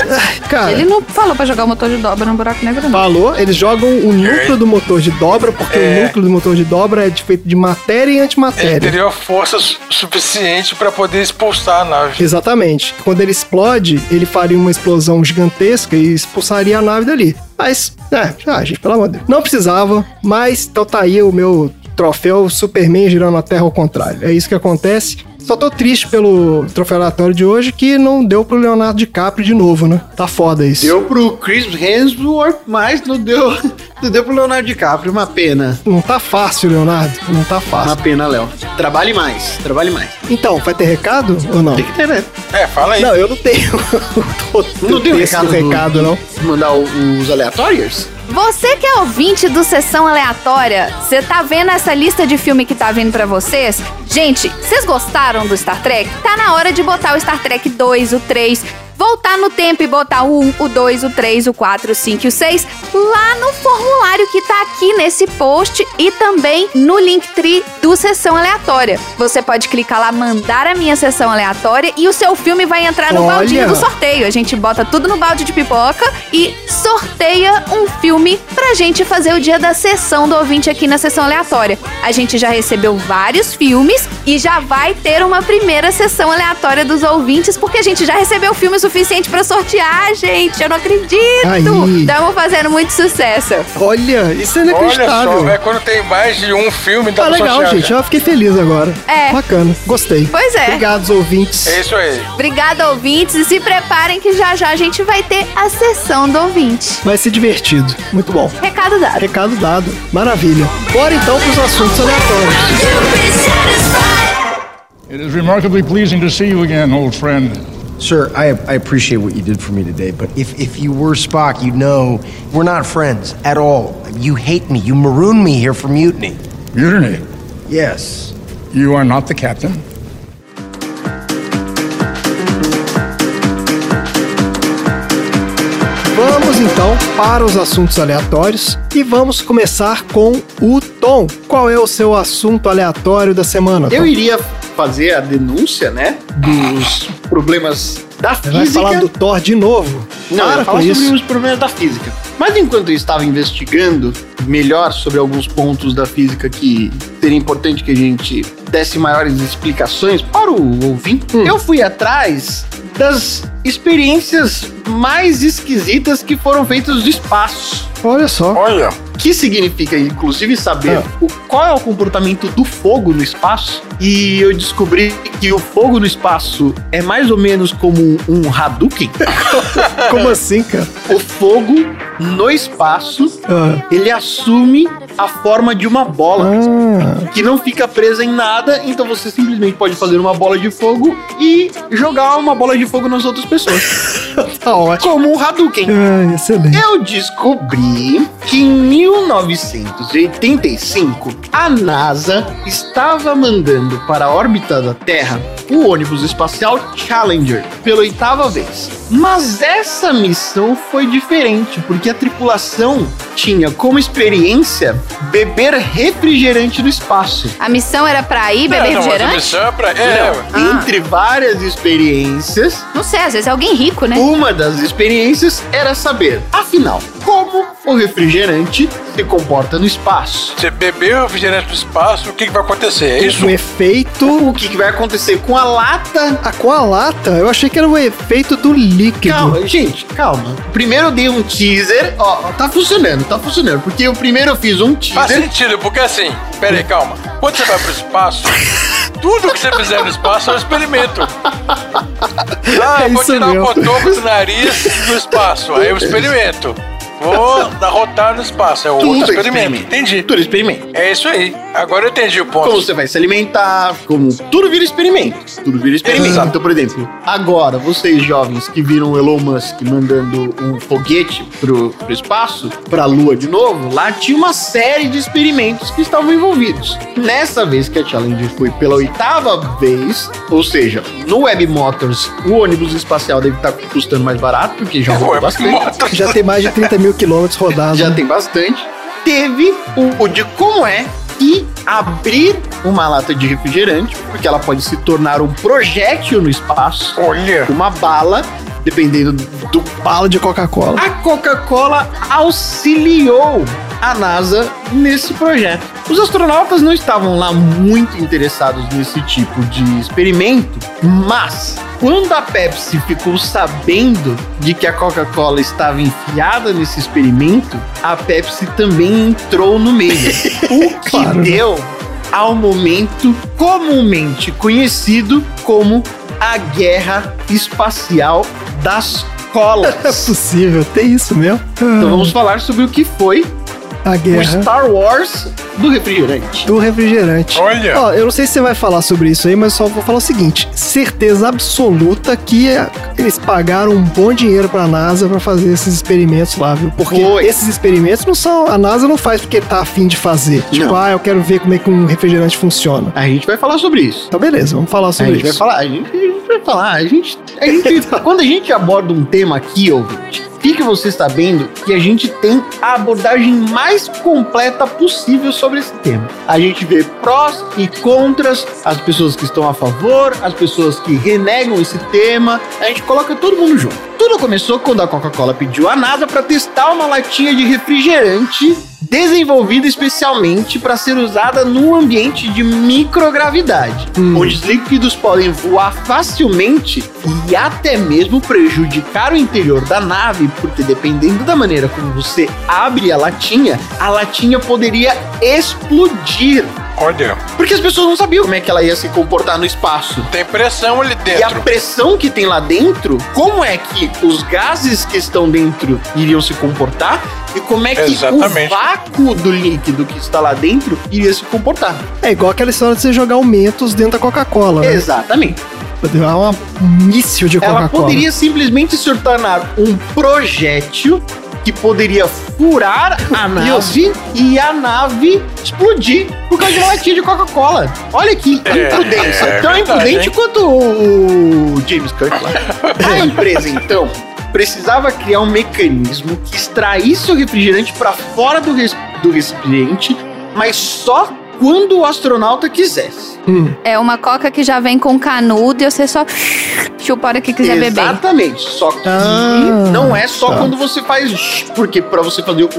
Cara,
Ele não falou pra jogar o motor de dobra no buraco negro, não.
falou, eles jogam o núcleo do motor de dobra, porque
É.
o núcleo do motor de dobra é feito de matéria e
Ele
antimatéria.
teria força su- suficiente pra poder expulsar a nave.
Exatamente. Quando ele explode, ele faria uma explosão gigantesca e expulsaria a nave dali. Mas, é, ah, gente, pelo amor de Deus. Não precisava, mas então tá aí o meu troféu Superman girando a Terra ao contrário. É isso que acontece. Só tô triste pelo troféu aleatório de hoje que não deu pro Leonardo DiCaprio de novo, né? Tá foda isso.
Deu pro Chris Hemsworth, mas não deu, não deu pro Leonardo DiCaprio. Uma pena.
Não tá fácil, Leonardo. Não tá
Uma
fácil.
pena, Léo. Trabalhe mais, trabalhe mais.
Então, vai ter recado ou não?
Tem que ter, né?
É, fala aí.
Não, eu não tenho.
Não tem
o
o
texto
recado,
do recado,
do-
não.
Mandar os aleatórios?
Você que é ouvinte do Sessão Aleatória, você tá vendo essa lista de filme que tá vindo pra vocês? Gente, vocês gostaram do Star Trek? Tá na hora de botar o Star Trek 2, o 3, voltar no tempo e botar o 1, o 2, o 3, o 4, o 5 e o 6 lá no formulário que tá aqui nesse post e também no Linktree do Sessão Aleatória. Você pode clicar lá, mandar a minha sessão aleatória e o seu filme vai entrar no
Olha!
baldinho do sorteio. A gente bota tudo no balde de pipoca e sorteia um filme pra gente fazer o dia da sessão do ouvinte aqui na sessão aleatória. A gente já recebeu vários filmes e já vai ter uma primeira sessão aleatória dos ouvintes, porque a gente já recebeu filme suficiente pra sortear, gente. Eu não acredito!
Aí.
Estamos fazendo muito sucesso.
Olha, isso é
Olha
inacreditável.
só, é quando tem mais de um filme da
Tá legal, gente. Eu fiquei feliz agora.
É.
Bacana. Gostei.
Pois é.
Obrigado, ouvintes.
É isso aí.
Obrigada, ouvintes, e se preparem que já já a gente vai ter a sessão do ouvinte.
Vai ser divertido. Muito bom.
Recado dado.
Recado dado. Maravilha. Bora então pros assuntos aleatórios.
It is remarkably pleasing to see you again, old friend.
Sir, I, I appreciate what you did for me today, but if, if you were Spock, you'd know we're not friends at all. You hate me. You maroon me here for mutiny.
Mutiny.
Yes.
You are not the captain.
Vamos então para os assuntos aleatórios e vamos começar com o Tom. Qual é o seu assunto aleatório da semana? Tom?
Eu iria fazer a denúncia, né? Dos problemas da
Você vai
física.
falar do Thor de novo?
Não,
Para
eu
com
sobre
isso.
os problemas da física. Mas enquanto eu estava investigando melhor sobre alguns pontos da física que seria importante que a gente desse maiores explicações para o ouvinte,
Hum.
eu fui atrás das experiências mais esquisitas que foram feitas do espaço.
Olha só.
Olha,
Que significa, inclusive, saber
Ah.
o, qual é o comportamento do fogo no espaço. E eu descobri que o fogo no espaço é mais ou menos como um Hadouken.
Como assim, cara?
o fogo no espaço,
Ah.
ele assume a forma de uma bola.
Ah,
Que não fica presa em nada, então você simplesmente pode fazer uma bola de fogo e jogar uma bola de fogo nas outras pessoas.
tá ótimo.
como um Hadouken.
Ah, excelente.
Eu descobri que em 1985 a NASA estava mandando para a órbita da Terra o ônibus espacial Challenger pela oitava vez. Mas essa missão foi diferente, porque a tripulação tinha como experiência beber refrigerante no espaço.
A missão era pra ir beber
não, não, mas a
refrigerante?
missão é pra. É, ué.
Ah.
Entre várias experiências,
Não sei, às vezes é alguém rico, né?
Uma das experiências era saber, afinal, como o refrigerante se comporta no espaço.
você beber o refrigerante no espaço, o que, que vai acontecer? É isso?
O efeito.
O que, que vai acontecer com a lata?
Ah, com a lata? Eu achei que era o efeito do líquido.
Calma, gente, calma. Primeiro eu dei um teaser, ó, tá funcionando, tá funcionando. Porque eu primeiro eu fiz um
Faz
teaser.
sentido, porque assim, pera aí, calma. Quando você vai pro espaço, tudo que você fizer no espaço é um experimento. Ah,
É
vou
isso
tirar
mesmo.
o cotoco do nariz no espaço, aí eu experimento. Vou arrotar no espaço, é outro
Tudo é
experimento.
experimento.
Entendi.
Tudo é experimento.
É isso aí. Agora eu entendi o ponto.
Como você vai se alimentar, como tudo vira experimento. Tudo vira experimento.
Exato.
Então, por exemplo, agora, vocês jovens que viram o Elon Musk mandando um foguete pro, pro espaço, pra Lua de novo, lá tinha uma série de experimentos que estavam envolvidos. Nessa vez que a Challenger foi pela oitava vez, ou seja, no Web Motors, o ônibus espacial deve estar custando mais barato, porque já rolou bastante.
moto.
Já tem mais de 30 mil quilômetros rodados.
já
né?
tem bastante. Teve o, o de como é que abrir uma lata de refrigerante, porque ela pode se tornar um projétil no espaço,
Olha.
uma bala, dependendo do
Bala de Coca-Cola.
a Coca-Cola auxiliou a NASA nesse projeto. Os astronautas não estavam lá muito interessados nesse tipo de experimento, mas quando a Pepsi ficou sabendo de que a Coca-Cola estava enfiada nesse experimento, a Pepsi também entrou no meio. o que
Claro, né?
deu ao momento comumente conhecido como a Guerra Espacial das
É
Colas.
possível, tem isso mesmo?
Então vamos falar sobre o que foi
a
o
guerra
Star Wars do refrigerante.
do refrigerante.
Olha.
Ó, eu não sei se você vai falar sobre isso aí, mas só vou falar o seguinte: certeza absoluta que eles pagaram um bom dinheiro pra NASA pra fazer esses experimentos lá, viu? Porque
Foi.
esses experimentos não são. A NASA não faz porque tá afim de fazer. Tipo,
Não.
ah, eu quero ver como é que um refrigerante funciona.
A gente vai falar sobre isso.
Então, beleza, vamos falar
A
sobre
gente vai
isso.
falar, a gente, a gente vai falar, a gente, a gente quando a gente aborda um tema aqui, ouvinte, fique você sabendo que a gente tem a abordagem mais completa possível sobre esse tema. A gente vê prós e contras, as pessoas que estão a favor, as pessoas que renegam esse tema, a gente coloca todo mundo junto. Tudo começou quando a Coca-Cola pediu à NASA para testar uma latinha de refrigerante desenvolvida especialmente para ser usada num ambiente de microgravidade, onde os líquidos podem voar facilmente e até mesmo prejudicar o interior da nave, porque dependendo da maneira como você abre a latinha, a latinha poderia explodir.
Olha.
Porque as pessoas não sabiam como é que ela ia se comportar no espaço.
Tem pressão ali
E a
dentro.
pressão que tem lá dentro, como é que os gases que estão dentro iriam se comportar e como é que
Exatamente.
o vácuo do líquido que está lá dentro iria se comportar.
É igual aquela história de você jogar o Mentos dentro da Coca-Cola, né?
Exatamente.
Poder dar uma um míssil de
Ela
Coca-Cola.
poderia simplesmente se tornar um projétil que poderia furar a nave e a nave explodir por causa de uma latinha de Coca-Cola. Olha que
É,
imprudência.
é
Tão
verdade,
imprudente
hein?
quanto o James Kirk lá. A empresa, então, precisava criar um mecanismo que extraísse o refrigerante para fora do, res- do recipiente, mas só quando o astronauta quisesse.
É uma coca que já vem com canudo e você só chupa a hora que quiser beber.
Exatamente. Só que
Ah,
não é só
tá.
quando você faz. Porque para você fazer o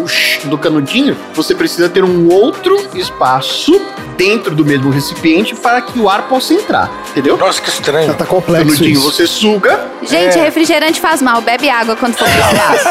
do canudinho, você precisa ter um outro espaço dentro do mesmo recipiente para que o ar possa entrar. Entendeu?
Nossa, que estranho.
Já tá complexo
Canudinho
isso.
você suga.
Gente, refrigerante faz mal. Bebe água quando for pro espaço.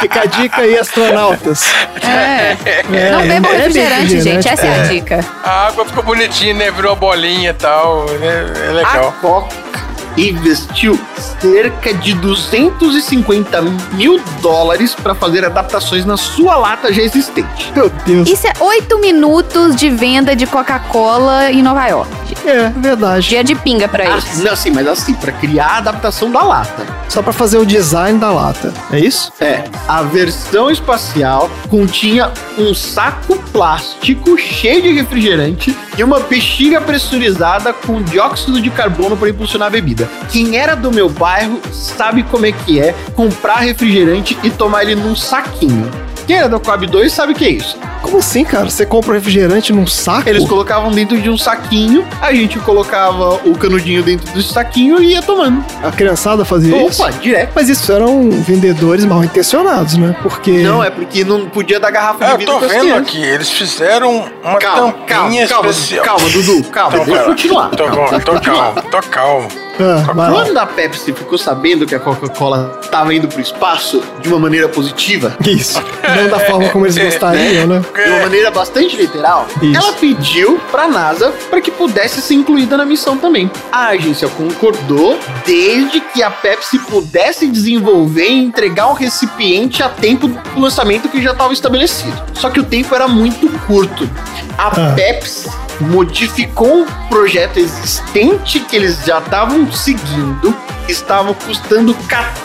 Fica a dica aí, astronautas.
É.
É,
Não beba
é bem
refrigerante, gente. Essa é a
é.
dica.
A água ficou bonitinha, né? Virou bolinha e tal. né? É
A
legal.
Coca investiu cerca de 250 mil dólares para fazer adaptações na sua lata já existente.
Meu Deus.
Isso é oito minutos de venda de Coca-Cola em Nova York.
É, verdade.
Dia de pinga pra
Ah,
eles.
não, sim, mas assim, para criar a adaptação da lata.
Só pra fazer o design da lata. É isso?
É, a versão espacial continha um saco plástico cheio de refrigerante e uma bexiga pressurizada com dióxido de carbono para impulsionar a bebida. Quem era do meu bairro sabe como é que é comprar refrigerante e tomar ele num saquinho. Quem era da Coab 2 sabe o que é isso.
Como assim, cara? Você compra um refrigerante num saco?
Eles colocavam dentro de um saquinho, a gente colocava o canudinho dentro do saquinho e ia tomando.
A criançada fazia isso?
Opa, direto.
Mas isso eram vendedores mal intencionados, né? Porque.
Não, é porque não podia dar garrafa de
eu
vidro
tô
pras
vendo
crianças.
aqui, eles fizeram uma
Calma,
tampinha
calma, calma,
especial.
calma, Dudu, calma,
Então,
deixa eu continuar.
Tô,
Calma, eu
tô calmo, tô calmo.
Ah.
Quando a Pepsi ficou sabendo que a Coca-Cola estava indo pro espaço de uma maneira positiva,
Isso. Não da forma como eles gostariam, né?
de uma maneira bastante literal,
Isso.
ela pediu pra NASA para que pudesse ser incluída na missão também. A agência concordou desde que a Pepsi pudesse desenvolver e entregar o recipiente a tempo do lançamento que já estava estabelecido. Só que o tempo era muito curto. A
Ah.
Pepsi modificou um projeto existente que eles já estavam seguindo estavam custando 14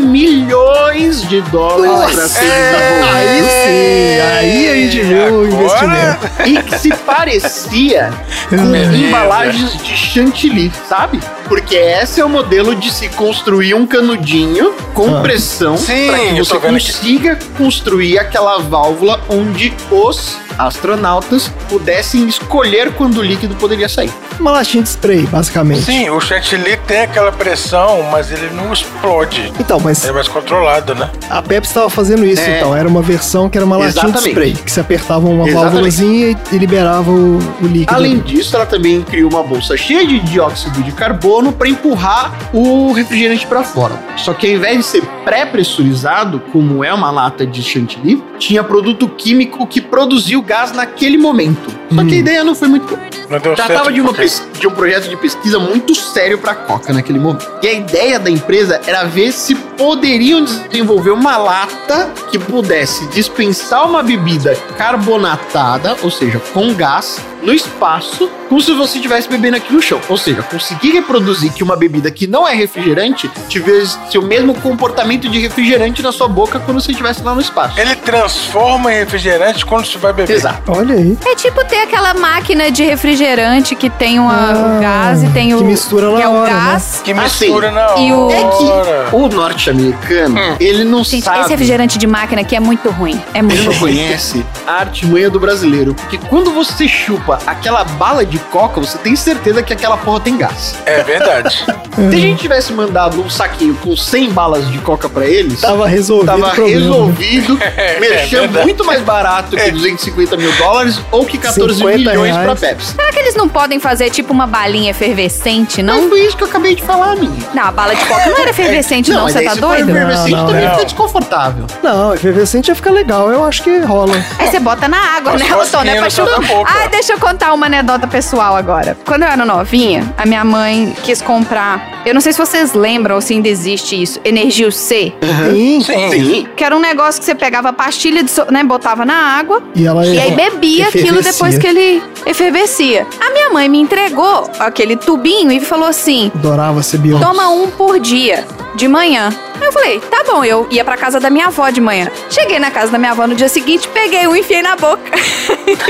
milhões de dólares para serem desenvolvidos.
Aí sim, aí a gente viu o investimento.
E que se parecia com embalagens de chantilly, sabe? Porque esse é o modelo de se construir um canudinho com
Ah.
pressão
Sim,
para que você
vendo aqui.
consiga construir aquela válvula onde os astronautas pudessem escolher quando o líquido poderia sair.
Uma latinha de spray, basicamente.
Sim, o chantilly tem aquela pressão, mas ele não explode.
Então, mas
É mais controlado, né?
a Pepsi estava fazendo isso,
É.
então. Era uma versão que era uma latinha de spray, que se apertava uma
Exatamente.
válvulazinha e, e liberava o, o líquido.
Além
ali.
disso, ela também criou uma bolsa cheia de dióxido de carbono para empurrar o refrigerante para fora. Só que ao invés de ser pré-pressurizado, como é uma lata de chantilly, tinha produto químico que produziu gás naquele momento. Só que a ideia não foi muito boa.
Não deu
Tratava
certo.
de, pes- de um projeto de pesquisa muito sério para a Coca naquele momento. E a ideia da empresa era ver se poderiam desenvolver uma lata que pudesse dispensar uma bebida carbonatada, ou seja, com gás, no espaço, como se você estivesse bebendo aqui no chão. Ou seja, conseguir reproduzir que uma bebida que não é refrigerante tivesse o mesmo comportamento de refrigerante na sua boca quando você estivesse lá no espaço.
Ele transforma em refrigerante quando você vai beber.
Exato.
Olha aí.
É tipo ter aquela máquina de refrigerante que tem uma,
Ah,
o gás e tem o.
que mistura na
que é o
hora, né?
gás.
Que
Assim,
mistura na hora.
e o-
É que o norte-americano, ele não
Gente,
sabe.
esse refrigerante de máquina aqui é muito ruim. É muito
Ele não
ruim.
conhece a artimanha do brasileiro. Porque quando você chupa aquela bala de coca, você tem certeza que aquela porra tem gás.
É verdade.
Se a gente tivesse mandado um saquinho com 100 balas de coca pra eles,
Tava resolvido
tava resolvido.
É
merchan
verdade.
muito mais barato que 250 mil dólares ou que 14
50
milhões
reais.
pra Pepsi.
Será que eles não podem fazer tipo uma balinha efervescente,
Não
não?
foi isso que eu acabei de falar, minha.
Não, a bala de coca não era efervescente, não,
mas
você tá
se for
doido?
efervescente
Não,
também
não.
fica desconfortável.
Não, efervescente ia ficar legal. Eu acho que rola.
Aí você bota na água,
Mas
né, Otô? Não é pra chupar. Ah, deixa eu contar uma anedota pessoal agora. Quando eu era novinha, a minha mãe quis comprar. Eu não sei se vocês lembram ou se ainda existe isso. Energio C.
Sim.
Sim.
Sim.
Que era um negócio que você pegava a pastilha, de so- né, botava na água.
E ela
E aí bebia aquilo depois que ele efervescia. A minha mãe me entregou aquele tubinho e falou assim:
Adorava ser biólogo.
toma um por dia, de manhã. Aí eu falei, tá bom, eu ia pra casa da minha avó de manhã. Cheguei na casa da minha avó no dia seguinte, peguei um e enfiei na boca.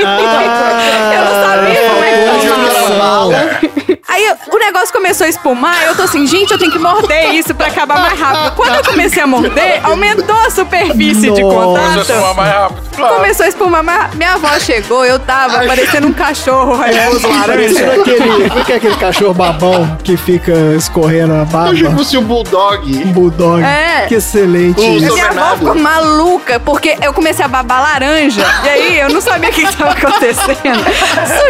Ah,
Eu não sabia como é que tomava. Aí eu- o negócio começou a espumar, eu tô assim, gente, eu tenho que morder isso pra acabar mais rápido. Quando eu comecei a morder, aumentou a superfície de
Nossa.
Começou a
contato.
fumar mais rápido. Claro.
Começou a espumar, mas minha avó chegou, eu tava parecendo um cachorro raivoso
Parecendo
laranja.
aquele, é que é aquele cachorro babão que fica escorrendo a
Eu achei que
baba?
fosse um bulldog.
Um bulldog.
É.
Que excelente.
O
E
São
minha avó ficou maluca, porque eu comecei a babar laranja. E aí eu não sabia o que estava acontecendo.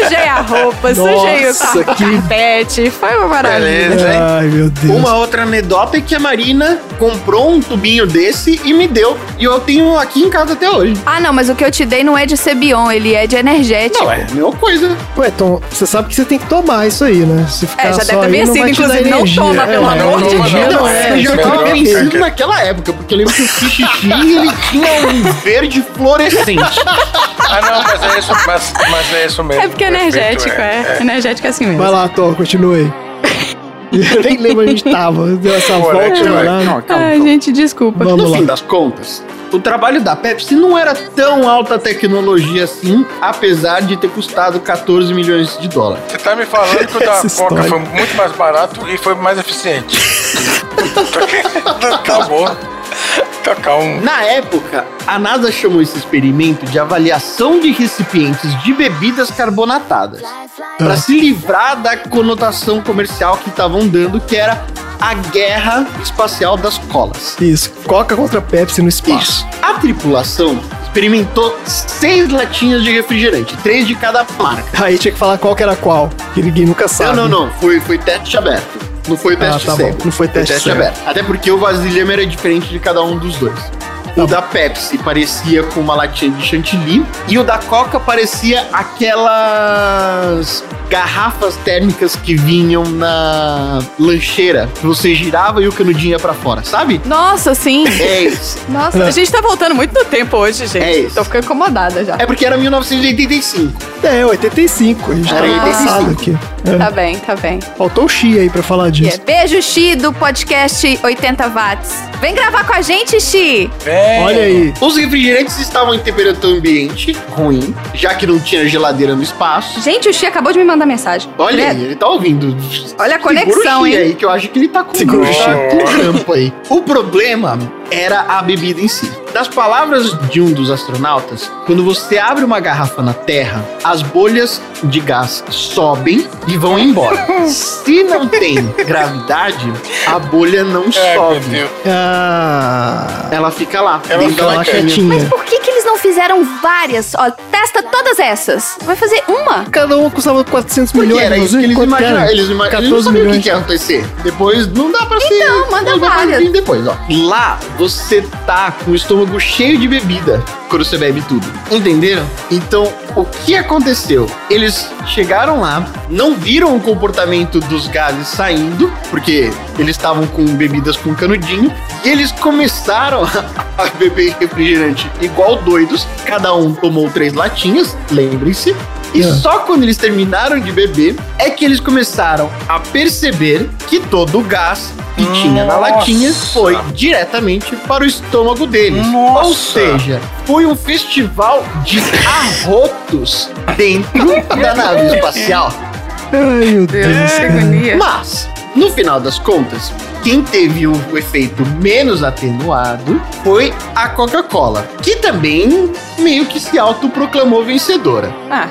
Sujei a roupa, sujei o
Nossa,
car-
que-
carpete. Foi uma maravilha.
Beleza, hein?
Ai, meu Deus.
Uma outra anedota é que a Marina comprou um tubinho desse e me deu. E eu tenho aqui em casa até hoje.
Ah, não, mas o que eu te dei não é de Cebion, ele é de energético.
Não, é a mesma coisa.
Ué, Tom, você sabe que você tem que tomar isso aí, né? Se ficar
É, já
só
deve ter
aí, não
vencido,
vai te dar
inclusive, não
energia.
toma, pelo
É,
amor
de
não,
Deus.
Não,
Não,
é,
eu já
melhor
tava
não.
Naquela época, porque eu lembro que o xixi ele tinha um verde fluorescente.
Ah, não, mas é isso, mas, mas é isso mesmo.
É porque é
O efeito
energético, é. Energético é assim mesmo.
Vai lá, Tom, continue. Eu nem lembro onde a gente tava. Deu essa
Pô,
volta,
né?
Não, calma,
Ai, gente, desculpa.
Vamos
No
lá.
fim das contas, o trabalho da Pepsi não era tão alta tecnologia assim, apesar de ter custado 14 milhões de dólares.
Você tá me falando que o da
Essa
Coca
história.
foi muito mais barato e foi mais eficiente. Tá bom. Tá calmo.
Na época, a NASA chamou esse experimento de avaliação de recipientes de bebidas carbonatadas, para se livrar da conotação comercial que estavam dando, que era a guerra espacial das colas.
Isso, Coca contra Pepsi no espaço.
Isso. A tripulação experimentou seis latinhas de refrigerante, três de cada marca.
Aí tinha que falar qual que era qual, que ninguém nunca sabe.
Não, não, não. Foi, foi teste aberto. Não foi
Ah,
teste
tá bom.
cego.
Não foi teste cego.
aberto. Até porque o vasilhame era diferente de cada um dos dois. O da Pepsi parecia com uma latinha de chantilly e o da Coca parecia aquelas garrafas térmicas que vinham na lancheira, que você girava e o canudinho ia pra fora, sabe?
Nossa, sim.
É isso.
Nossa, a gente tá voltando muito no tempo hoje, gente.
É isso.
Tô ficando incomodada já.
É porque era 1985.
É, 85. A gente tá
Era
no
85.
passado aqui. É.
Tá bem, tá bem.
Faltou o Xi aí pra falar disso.
Beijo, Xi, do podcast 80 watts. Vem gravar com a gente, Xi.
Vem.
Olha aí.
Os refrigerantes estavam em temperatura ambiente ruim, já que não tinha geladeira no espaço.
Gente, o Xi acabou de me mandar mensagem.
Olha
Ele-
aí, ele tá ouvindo.
Olha a
Segura
conexão,
o Xi
hein?
aí, que eu acho que ele tá com,
Segura o
tá aí. O problema era a bebida em si. Das palavras de um dos astronautas, quando você abre uma garrafa na Terra, as bolhas de gás sobem e vão embora. Se não tem gravidade, a bolha não
meu
sobe.
Ah.
Ela fica lá,
Ela
dentro
fica
da
lá
quietinha.
Por que, que não fizeram várias? Ó, testa todas essas. Vai fazer uma?
Cada uma custava 400
Porque
milhões.
era isso que eles imaginaram. Eles, ima- eles não
14
sabiam o que,
milhões.
ia acontecer. Depois não dá pra ser.
Então, manda várias.
depois, ó. Lá você tá com o estômago cheio de bebida quando você bebe tudo. Entenderam? Então, o que aconteceu? Eles chegaram lá, não viram o comportamento dos gases saindo, porque eles estavam com bebidas com canudinho, e eles começaram a beber refrigerante igual doidos. Cada um tomou três latinhas, lembrem-se. E
É.
só quando eles terminaram de beber é que eles começaram a perceber que todo o gás que tinha na
Nossa.
latinha foi diretamente para o estômago deles.
Nossa.
Ou seja, foi um festival de arrotos dentro da nave espacial.
Ai, meu Deus.
Mas, no final das contas, quem teve o efeito menos atenuado foi a Coca-Cola, que também meio que se autoproclamou vencedora.
Ah,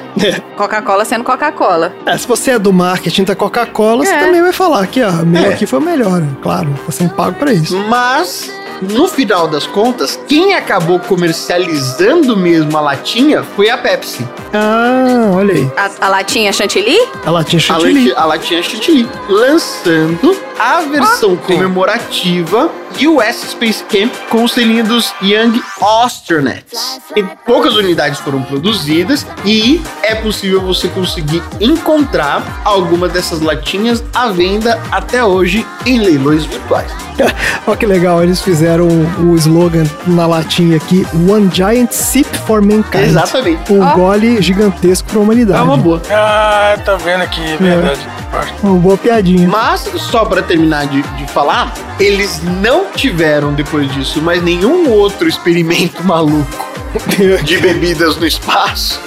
Coca-Cola sendo Coca-Cola.
É, se você é do marketing da Coca-Cola, você
É.
também vai falar que ó, meu
É.
aqui foi o melhor. Claro, tá sendo pago pra isso.
Mas, no final das contas, quem acabou comercializando mesmo a latinha foi a Pepsi.
Ah, olha aí.
A, a latinha chantilly?
A latinha
A,
chantilly.
lati- a latinha chantilly. Lançando a versão comemorativa US Space Camp com o selinho dos Young Astronauts. E poucas unidades foram produzidas e é possível você conseguir encontrar alguma dessas latinhas à venda até hoje em leilões virtuais.
Olha que legal, eles fizeram o, slogan na latinha aqui: One Giant Sip for Mankind.
Exatamente.
Um gole gigantesco pra humanidade.
É uma boa.
Ah, tá vendo aqui, é verdade.
Uma boa piadinha.
Mas, só pra terminar de, de falar, eles não tiveram depois disso mais nenhum outro experimento maluco de bebidas no espaço.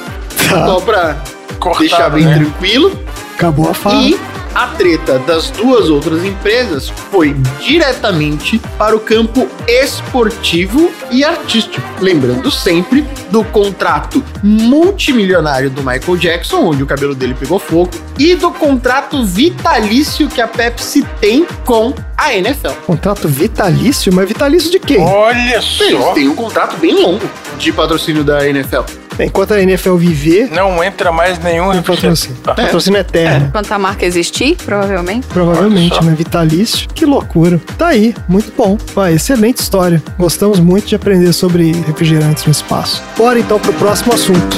Tá.
Só pra
Cortado,
deixar bem
né?
tranquilo.
Acabou a fala.
E a treta das duas outras empresas foi diretamente para o campo esportivo e artístico. Lembrando sempre do contrato multimilionário do Michael Jackson, onde o cabelo dele pegou fogo, e do contrato vitalício que a Pepsi tem com a NFL.
Contrato vitalício? Mas vitalício de quê?
Olha
Eles
só.
têm um contrato bem longo de patrocínio da NFL.
Enquanto a NFL viver,
Não entra mais nenhum
é patrocínio.
refrigerante.
Patrocínio eterno.
Enquanto a marca existir, provavelmente.
Provavelmente, né? Vitalício. Que loucura. Tá aí, muito bom. Vai, excelente história. Gostamos muito de aprender sobre refrigerantes no espaço. Bora então pro próximo assunto.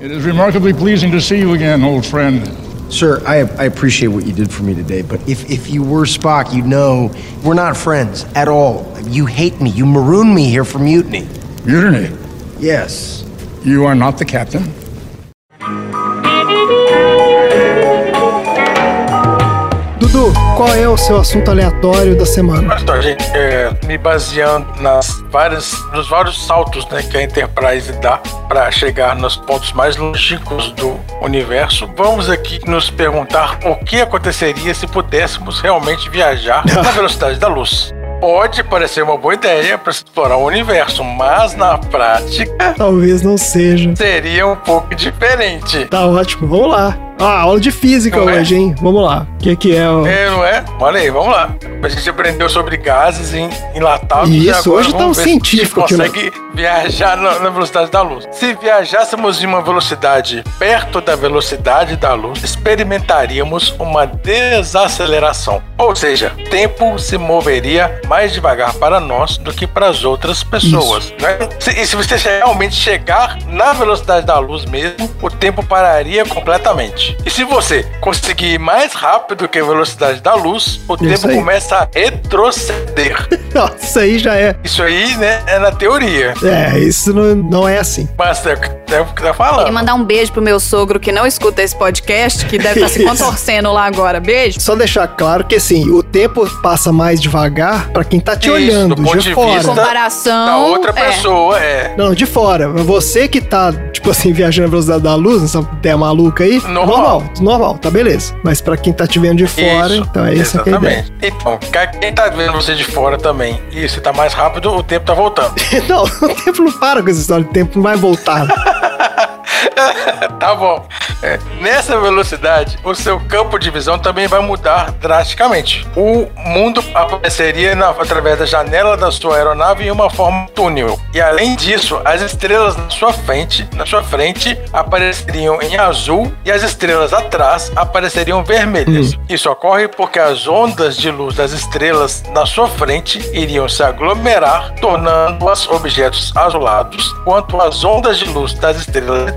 It is remarkably pleasing to see you again, old friend.
Sir, I, I appreciate what you did for me today, but if, if you were Spock, you'd know we're not friends at all. You hate me. You maroon me here for mutiny.
Mutiny.
Yes.
You are not the captain.
Dudu, qual é o seu assunto aleatório da semana?
Só, gente, é, me baseando nas várias, nos vários saltos né, que a Enterprise dá para chegar nos pontos mais longínquos do universo, vamos aqui nos perguntar o que aconteceria se pudéssemos realmente viajar na velocidade da luz. Pode parecer uma boa ideia para explorar o universo, mas na prática
Talvez não seja.
seria um pouco diferente.
Tá ótimo, vamos lá. Ah, aula de física
Não é?
hoje, hein? Vamos lá. O que, que é o.
É, não é? Olha aí, vamos lá. A gente aprendeu sobre gases em, enlatados.
Isso,
e agora
hoje tá um
ver se
científico
a gente
aqui,
consegue viajar na, na velocidade da luz. Se viajássemos em uma velocidade perto da velocidade da luz, experimentaríamos uma desaceleração. Ou seja, o tempo se moveria mais devagar para nós do que para as outras pessoas. né? Se- e se você realmente chegar na velocidade da luz mesmo, o tempo pararia completamente. E se você conseguir ir mais rápido que a velocidade da luz, o
Isso
tempo
aí.
começa a retroceder.
Nossa, isso aí já é.
Isso aí, né, é na teoria.
É, isso não, não é assim.
Mas é o que é o que tá
Queria
falando.
mandar um beijo pro meu sogro que não escuta esse podcast, que deve estar se
Isso.
contorcendo lá agora. Beijo.
Só deixar claro que assim, o tempo passa mais devagar pra quem tá te
Isso,
olhando
do ponto
de,
de
fora.
vista
Comparação.
Da outra
é.
pessoa, é.
Não, de fora. Você que tá, tipo assim, viajando na velocidade da luz, essa ideia maluca aí,
Normal.
Normal, normal, tá beleza. Mas pra quem tá te vendo de fora,
Isso,
então é essa que é a ideia.
Então, quem tá vendo você de fora também e você tá mais rápido, o tempo tá voltando.
Não, o tempo não para com essa história, o tempo não vai voltar.
tá bom. É, nessa velocidade, o seu campo de visão também vai mudar drasticamente. O mundo apareceria na- através da janela da sua aeronave em uma forma túnel. E além disso, as estrelas na sua frente, na sua frente, apareceriam em azul e as estrelas atrás apareceriam vermelhas. Isso ocorre porque as ondas de luz das estrelas na sua frente iriam se aglomerar, tornando-as objetos azulados, enquanto as ondas de luz das estrelas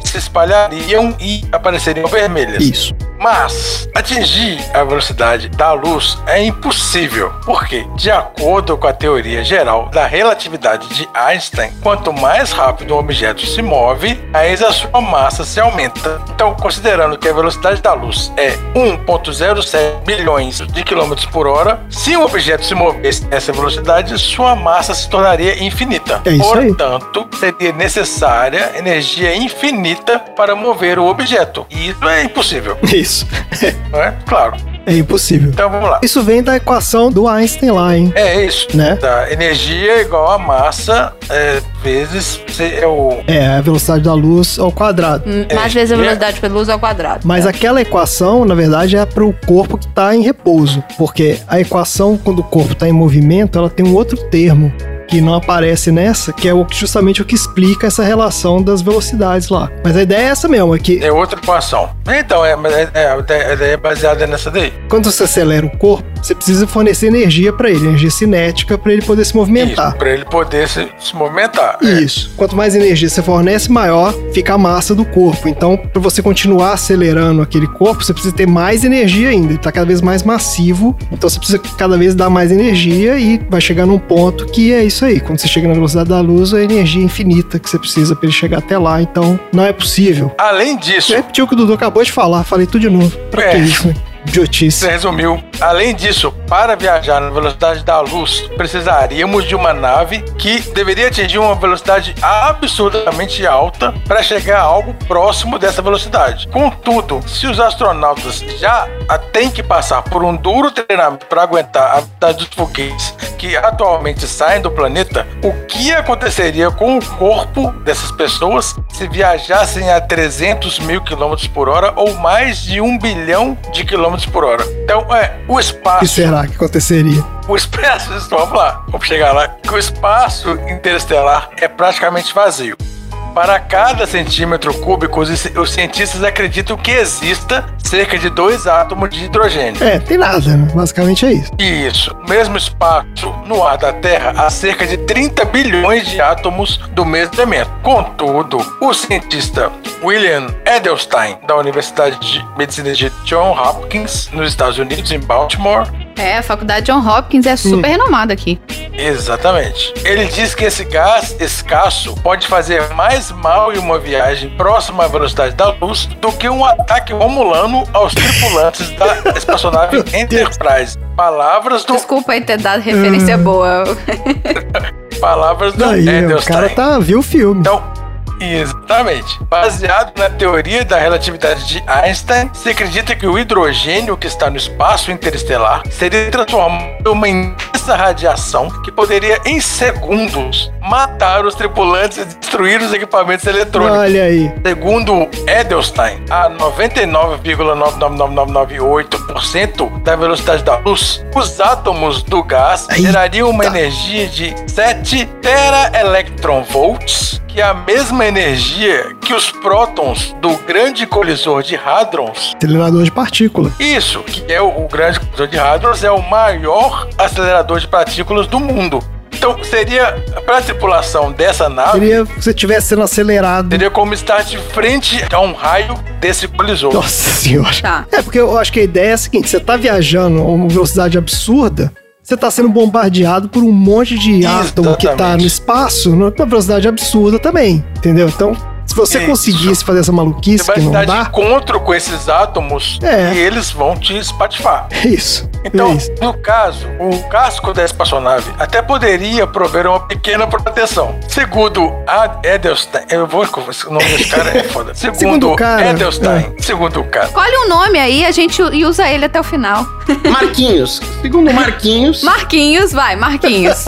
se espalhariam e apareceriam vermelhas.
Isso.
Mas atingir a velocidade da luz é impossível, porque, de acordo com a teoria geral da relatividade de Einstein, quanto mais rápido um objeto se move, mais a sua massa se aumenta. Então, considerando que a velocidade da luz é 1,07 bilhões de quilômetros por hora, se um objeto se movesse nessa velocidade, sua massa se tornaria infinita.
É isso.
Portanto, seria necessária energia infinita para mover o objeto. E isso é impossível,
Isso.
não é? Claro.
É impossível.
Então vamos lá.
Isso vem da equação do Einstein lá, hein?
É isso.
Né?
Tá. Energia é igual a massa é, vezes C- é o
É, a velocidade da luz ao quadrado.
Hum,
É,
Mais vezes a
é-
velocidade pela luz ao quadrado.
Mas aquela equação, na verdade, é para o corpo que está em repouso. Porque a equação, quando o corpo está em movimento, ela tem um outro termo que não aparece nessa, que é justamente o que explica essa relação das velocidades lá. Mas a ideia é essa mesmo, é que
é outra equação. Então, é, é, é, é baseada nessa daí.
quando você acelera o corpo, você precisa fornecer energia para ele, energia cinética para ele poder se movimentar.
Para ele poder se, se movimentar. É.
Isso. Quanto mais energia você fornece, maior fica a massa do corpo. Então, para você continuar acelerando aquele corpo, você precisa ter mais energia ainda. Ele tá cada vez mais massivo. Então, você precisa cada vez dar mais energia e vai chegar num ponto que é isso aí. Quando você chega na velocidade da luz, é a energia infinita que você precisa para ele chegar até lá. Então, não é possível.
Além disso,
Eu repeti o que o Dudu acabou de falar. Falei tudo de novo. Pra
É.
que isso, né? Idiotice.
Você resumiu. Além disso, para viajar na velocidade da luz, precisaríamos de uma nave que deveria atingir uma velocidade absurdamente alta para chegar a algo próximo dessa velocidade. Contudo, se os astronautas já têm que passar por um duro treinamento para aguentar a velocidade dos foguetes que atualmente saem do planeta, o que aconteceria com o corpo dessas pessoas se viajassem a 300 mil quilômetros por hora ou mais de um bilhão de quilômetros por hora? Então, é, o
O que
espaço
será que aconteceria?
o espaço, vamos lá, vamos chegar lá. Que o espaço interestelar é praticamente vazio. Para cada centímetro cúbico, os, cientistas acreditam que exista cerca de dois átomos de hidrogênio.
É, tem nada, né? Basicamente é isso.
Isso, o mesmo espaço no ar da Terra há cerca de 30 bilhões de átomos do mesmo elemento. Contudo, o cientista William Edelstein, da Universidade de Medicina de John Hopkins, nos Estados Unidos, em Baltimore,
É, a faculdade John Hopkins é super renomada aqui.
Exatamente. Ele diz que esse gás escasso pode fazer mais mal em uma viagem próxima à velocidade da luz do que um ataque romulano aos tripulantes da espaçonave Enterprise. Palavras do
Desculpa aí ter dado referência boa.
palavras do
Daí, o cara tá, viu o filme.
Então, exatamente. Baseado na teoria da relatividade de Einstein, se acredita que o hidrogênio que está no espaço interestelar seria transformado em uma imensa radiação que poderia, em segundos, matar os tripulantes e destruir os equipamentos eletrônicos.
Olha aí.
Segundo Edelstein, a 99,99998% da velocidade da luz, os átomos do gás gerariam uma energia de 7 teraelectronvolts, que é a mesma energia que os prótons do grande colisor de hadrons
Acelerador de partícula.
isso, que é o, o grande colisor de hadrons, é o maior acelerador de partículas do mundo. Então, seria, para a tripulação dessa nave,
Seria se você estivesse sendo acelerado.
seria como estar de frente a um raio desse colisor.
Nossa senhora.
Tá.
É, porque eu acho que a ideia é a seguinte: você tá viajando a uma velocidade absurda, você tá sendo bombardeado por um monte de átomo que tá no espaço, numa velocidade absurda também. Entendeu? Então, se você
Isso.
conseguisse fazer essa
Você
maluquice
vai
que não
estar de
dá,
encontro com esses átomos
É.
e eles vão te espatifar.
é isso.
Então,
é isso.
no caso, o casco da espaçonave até poderia prover uma pequena proteção. Segundo a Edelstein, eu vou o nome desse cara é foda. Segundo,
Segundo o cara,
Edelstein, segundo o cara.
Escolhe um nome aí, a gente e usa ele até o final.
Marquinhos. Segundo Marquinhos.
Marquinhos, vai, Marquinhos.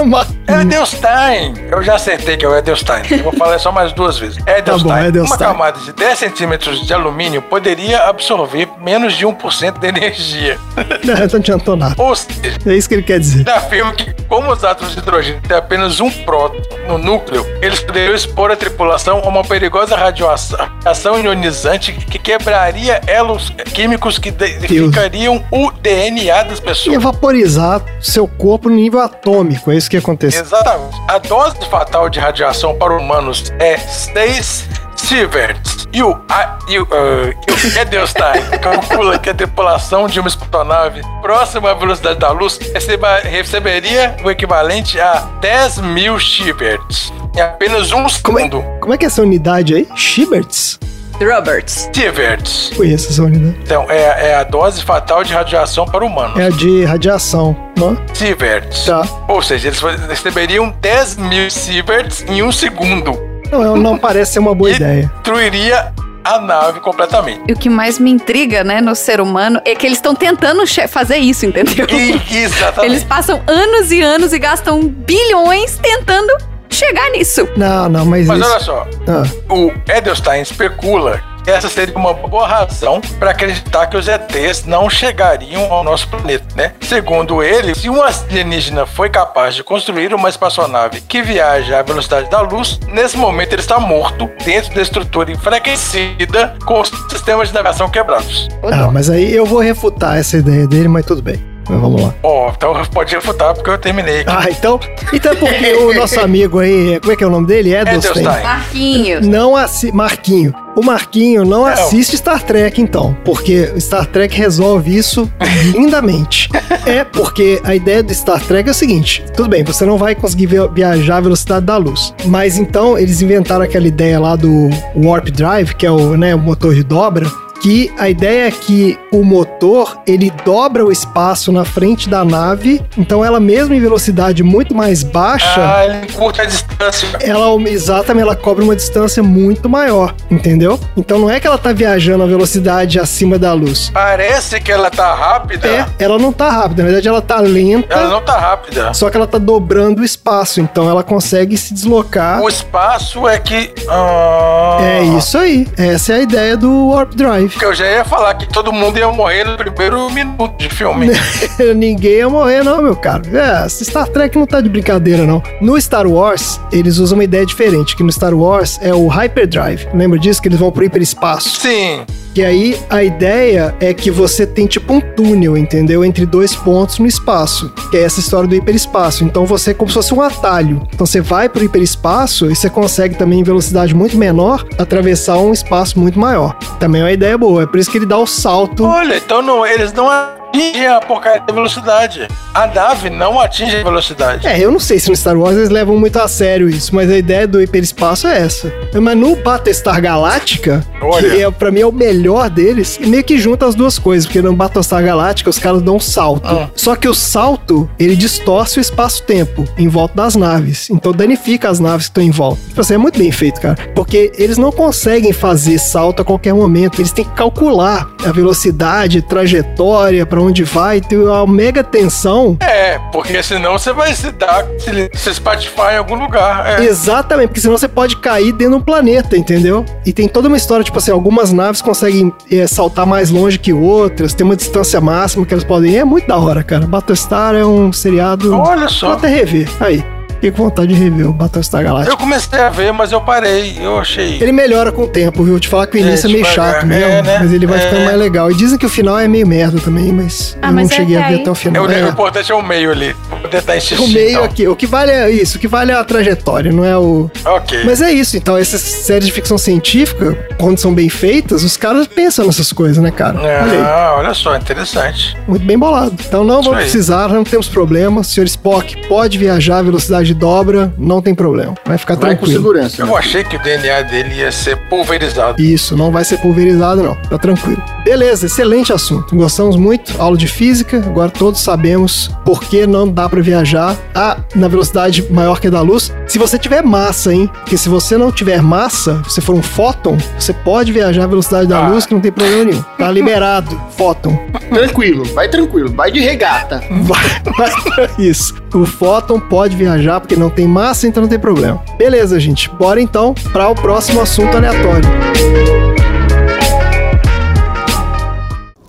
Edelstein, eu já acertei que é o Edelstein. Eu vou falar só mais duas vezes. Edelstein,
Tá bom, Edelstein.
uma camada de 10 centímetros de alumínio poderia absorver menos de 1% de energia.
Não, não adiantou nada.
Ou seja,
É isso que ele quer dizer.
Ele afirma que, como os átomos de hidrogênio têm apenas um próton no núcleo, eles poderiam expor a tripulação a uma perigosa radioação ação ionizante que quebraria elos químicos que danificariam o DNA das pessoas.
vaporizar seu corpo no nível atômico. É isso que acontece.
Exatamente. A dose fatal de radiação para humanos é 6 sieverts. E o, a, e o, ah, e o Edelstein calcula que a tripulação de uma espaçonave próxima à velocidade da luz receba- receberia o equivalente a 10 mil sieverts em apenas um
Como é,
segundo.
como é que é essa unidade aí? Schiberts?
Roberts.
Sieverts.
Conheço essa unidade.
Então, é, é a dose fatal de radiação para humanos.
É a de radiação, não?
Sieverts.
Tá.
Ou seja, eles receberiam 10 mil sieverts em um segundo.
Não, não parece ser uma boa ideia.
destruiria a nave completamente.
E o que mais me intriga, né, no ser humano é que eles estão tentando che- fazer isso, entendeu?
E- exatamente.
Eles passam anos e anos e gastam bilhões tentando chegar nisso.
Não, não, mas,
Mas
isso...
olha só,
Ah,
o Edelstein especula essa seria uma boa razão para acreditar que os ETs não chegariam ao nosso planeta, né? Segundo ele, se um alienígena foi capaz de construir uma espaçonave que viaja à velocidade da luz, nesse momento ele está morto dentro da estrutura enfraquecida com os sistemas de navegação quebrados.
ah, mas aí eu vou refutar essa ideia dele, mas tudo bem. Mas vamos lá.
Ó, então pode refutar porque eu terminei aqui.
Ah, então. Então é porque o nosso amigo aí, como é que é o nome dele? Edelstein.
Edelstein.
Marquinhos.
Não assiste. Marquinho. O Marquinho não assiste Star Trek, então. Porque Star Trek resolve isso lindamente. é porque a ideia do Star Trek é o seguinte: tudo bem, você não vai conseguir via- viajar à velocidade da luz. Mas então eles inventaram aquela ideia lá do Warp Drive, que é o, né, o motor de dobra. Que a ideia é que o motor ele dobra o espaço na frente da nave, então ela mesmo em velocidade muito mais baixa,
Ah, ele curta a distância.
ela exatamente ela cobre uma distância muito maior, entendeu? Então não é que ela tá viajando a velocidade acima da luz.
Parece que ela tá rápida.
É, ela não tá rápida, na verdade ela tá lenta,
Ela não tá rápida.
só que ela tá dobrando o espaço, então ela consegue se deslocar.
O espaço é que. Ah,
É isso aí. Essa é a ideia do Warp Drive.
Que eu já ia falar que todo mundo ia morrer no primeiro minuto de filme.
Ninguém ia morrer, não, meu caro. É, Star Trek não tá de brincadeira, não. No Star Wars, eles usam uma ideia diferente, que no Star Wars é o Hyperdrive. Lembra disso? Que eles vão pro hiperespaço.
Sim.
Que aí a ideia é que você tem tipo um túnel, entendeu? Entre dois pontos no espaço. Que é essa história do hiperespaço. Então você é como se fosse um atalho. Então você vai pro hiperespaço e você consegue também em velocidade muito menor atravessar um espaço muito maior. Também é uma ideia boa. É por isso que ele dá o salto.
Olha, então não, eles não atingem a porcaria da velocidade. A nave não atinge a velocidade.
É, eu não sei se no Star Wars eles levam muito a sério isso, mas a ideia do hiperespaço é essa. Mas no Battlestar Galáctica, que é, pra mim é o melhor deles, meio que junta as duas coisas, porque no Battlestar Galáctica os caras dão um salto.
Ah.
Só que o salto, ele distorce o espaço-tempo em volta das naves. Então danifica as naves que estão em volta. Tipo assim, é muito bem feito, cara. Porque eles não conseguem fazer salto a qualquer momento. Eles têm que calcular a velocidade, trajetória, pra onde vai, tem uma mega tensão.
É, porque senão você vai se dar, se, se espatifar em algum lugar. É.
Exatamente, porque senão você pode cair dentro de um planeta, entendeu? E tem toda uma história, tipo assim, algumas naves conseguem é, saltar mais longe que outras, tem uma distância máxima que elas podem. É muito da hora, cara. Battlestar é um seriado.
Olha só.
Vou até rever. Aí. Fiquei com vontade de rever o Battlestar Galactica.
Eu comecei a ver, mas eu parei. Eu achei.
Ele melhora com o tempo, viu? Te falar que o início
É,
é meio chato mesmo,
É, né?
mas ele vai
É.
ficando mais legal. E dizem que o final é meio merda também, mas
Ah,
eu
mas
não
é
cheguei a ver até o
É,
final.
o,
É.
o importante é o meio ali. Vou tentar insistir.
O meio
então.
aqui, o que vale é isso, o que vale é a trajetória, não é o.
Ok.
Mas é isso, então, essas séries de ficção científica, quando são bem feitas, os caras pensam nessas coisas, né, cara? Olha
Ah, olha só, interessante.
muito bem bolado. Então não vamos
aí.
precisar, não temos problema. O senhor Spock pode viajar, a velocidade dobra, não tem problema. Vai ficar
Vai com
tranquilo.
segurança.
Eu achei que o DNA dele ia ser pulverizado.
Isso, não vai ser pulverizado, não. Tá tranquilo. Beleza, excelente assunto. Gostamos muito. Aula de física. Agora todos sabemos por que não dá pra viajar a, na velocidade maior que a da luz. Se você tiver massa, hein? Porque se você não tiver massa, se for um fóton, você pode viajar à velocidade da
Ah.
luz que não tem problema nenhum. Tá liberado, fóton.
Tranquilo, vai tranquilo, vai de regata.
Vai, vai. Isso. O fóton pode viajar porque não tem massa, então não tem problema. Beleza, gente. Bora então para o próximo assunto aleatório.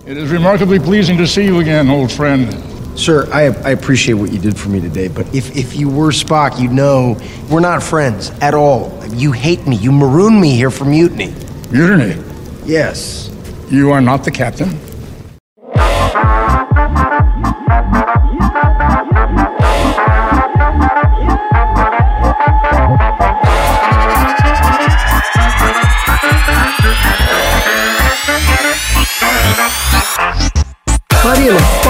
It is remarkably pleasing to see you again, old friend.
Sir, I, I appreciate what you did for me today, but if, if you were Spock, you'd know we're not friends at all. You hate me. You maroon me here for mutiny.
Mutiny.
Yes.
You are not the captain.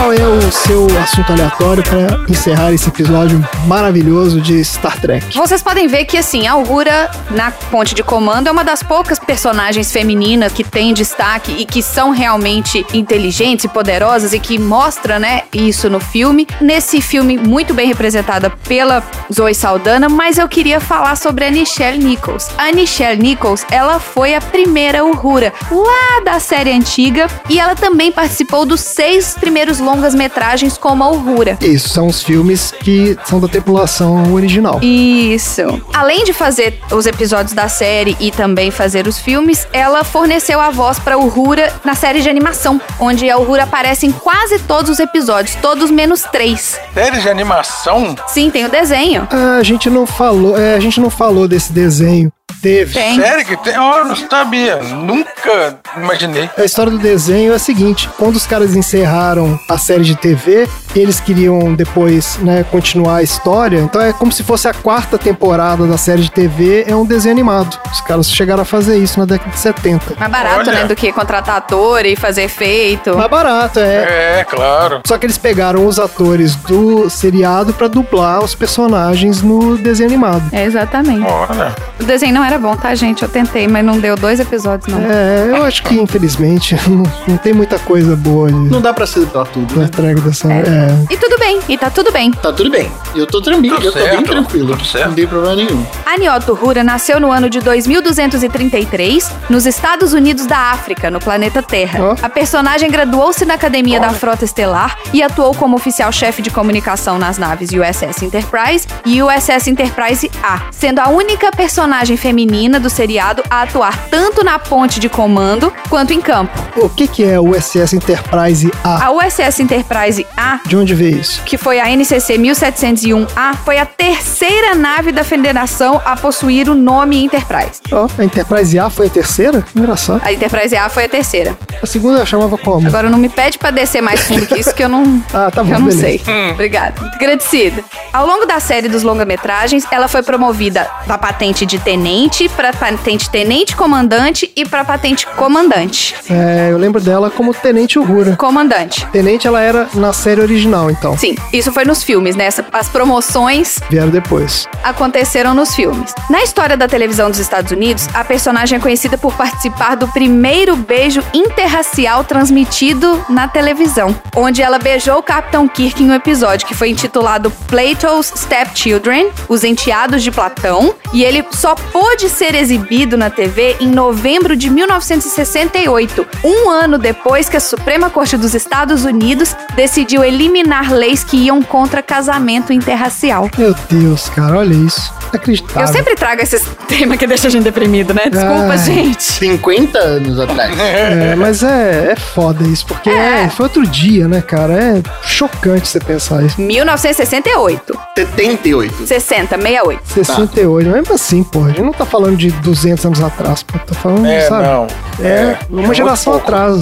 Qual é o seu assunto aleatório para encerrar esse episódio maravilhoso de Star Trek?
Vocês podem ver que, assim, a Uhura, na ponte de comando, é uma das poucas personagens femininas que tem destaque e que são realmente inteligentes e poderosas e que mostra, né, isso no filme. Nesse filme, muito bem representada pela Zoe Saldana, mas eu queria falar sobre a Nichelle Nichols. A Nichelle Nichols, ela foi a primeira Uhura lá da série antiga e ela também participou dos seis primeiros longas-metragens como a Uhura.
Isso, são os filmes que são da tripulação original.
Isso. Além de fazer os episódios da série e também fazer os filmes, ela forneceu a voz para Uhura na série de animação, onde a Uhura aparece em quase todos os episódios, todos menos três.
Série de animação?
Sim, tem o desenho.
Ah, a gente não falou, é, a gente não falou desse desenho. Teve.
Tem.
Sério que tem? Oh, não sabia. Nunca imaginei.
A história do desenho é a seguinte: quando os caras encerraram a série de TV, eles queriam depois, né, continuar a história. Então é como se fosse a quarta temporada da série de TV, é um desenho animado. Os caras chegaram a fazer isso na década de 70.
Mais barato,
Olha.
né, do que contratar ator e fazer efeito.
Mais barato, é.
É, claro.
Só que eles pegaram os atores do seriado pra dublar os personagens no desenho animado.
É, exatamente.
Olha.
O desenho não era bom, tá, gente? Eu tentei, mas não deu dois episódios, não.
É, eu acho que infelizmente não, não tem muita coisa boa ali
Não dá pra aceitar tudo,
na
né?
entrega dessa. É.
E tudo bem, e tá tudo bem.
Tá tudo bem. Eu tô tranquilo,
Tudo
eu tô bem
certo,
tranquilo.
tudo certo.
Não tem problema nenhum.
Anioto Hura nasceu no ano de 2233, nos Estados Unidos da África, no planeta Terra.
Ó.
A personagem graduou-se na Academia da Frota Estelar e atuou como oficial-chefe de comunicação nas naves USS Enterprise e USS Enterprise A, sendo a única personagem feminina do seriado a atuar tanto na ponte de comando quanto em campo.
O que, que é o SS Enterprise A?
A USS Enterprise A
De onde veio isso?
que foi a NCC 1701A, foi a terceira nave da Federação a possuir o nome Enterprise.
Ó, a Enterprise A foi a terceira? Engraçado.
A Enterprise A foi a terceira.
A segunda eu chamava como?
Agora não me pede pra descer mais fundo que isso que eu não,
Ah, tá bom,
eu não
beleza.
sei. Obrigada. Muito agradecida. Ao longo da série dos longa-metragens, ela foi promovida da patente de tenente para patente tenente comandante e para patente comandante.
É, eu lembro dela como Tenente Uhura.
Comandante.
Tenente ela era na série original, então.
Sim, isso foi nos filmes, né? As promoções
Vieram depois.
aconteceram nos filmes. Na história da televisão dos Estados Unidos, a personagem é conhecida por participar do primeiro beijo interracial transmitido na televisão, onde ela beijou o Capitão Kirk em um episódio que foi intitulado Plato's Stepchildren, Os Enteados de Platão, e ele só pôde de ser exibido na TV em novembro de 1968, um ano depois que a Suprema Corte dos Estados Unidos decidiu eliminar leis que iam contra casamento interracial.
Meu Deus, cara, olha isso. Inacreditável.
Eu sempre trago esses temas que deixam a gente deprimido, né? Desculpa,
Ai.
gente.
50 anos atrás.
É, mas é, é foda isso, porque é, foi outro dia, né, cara? É chocante você pensar isso.
1968.
78.
60, 68.
68, mesmo assim, pô, a gente não tá falando de 200 anos atrás, pô, tá falando,
É,
sabe?
não.
É,
É,
uma
é
geração atrás,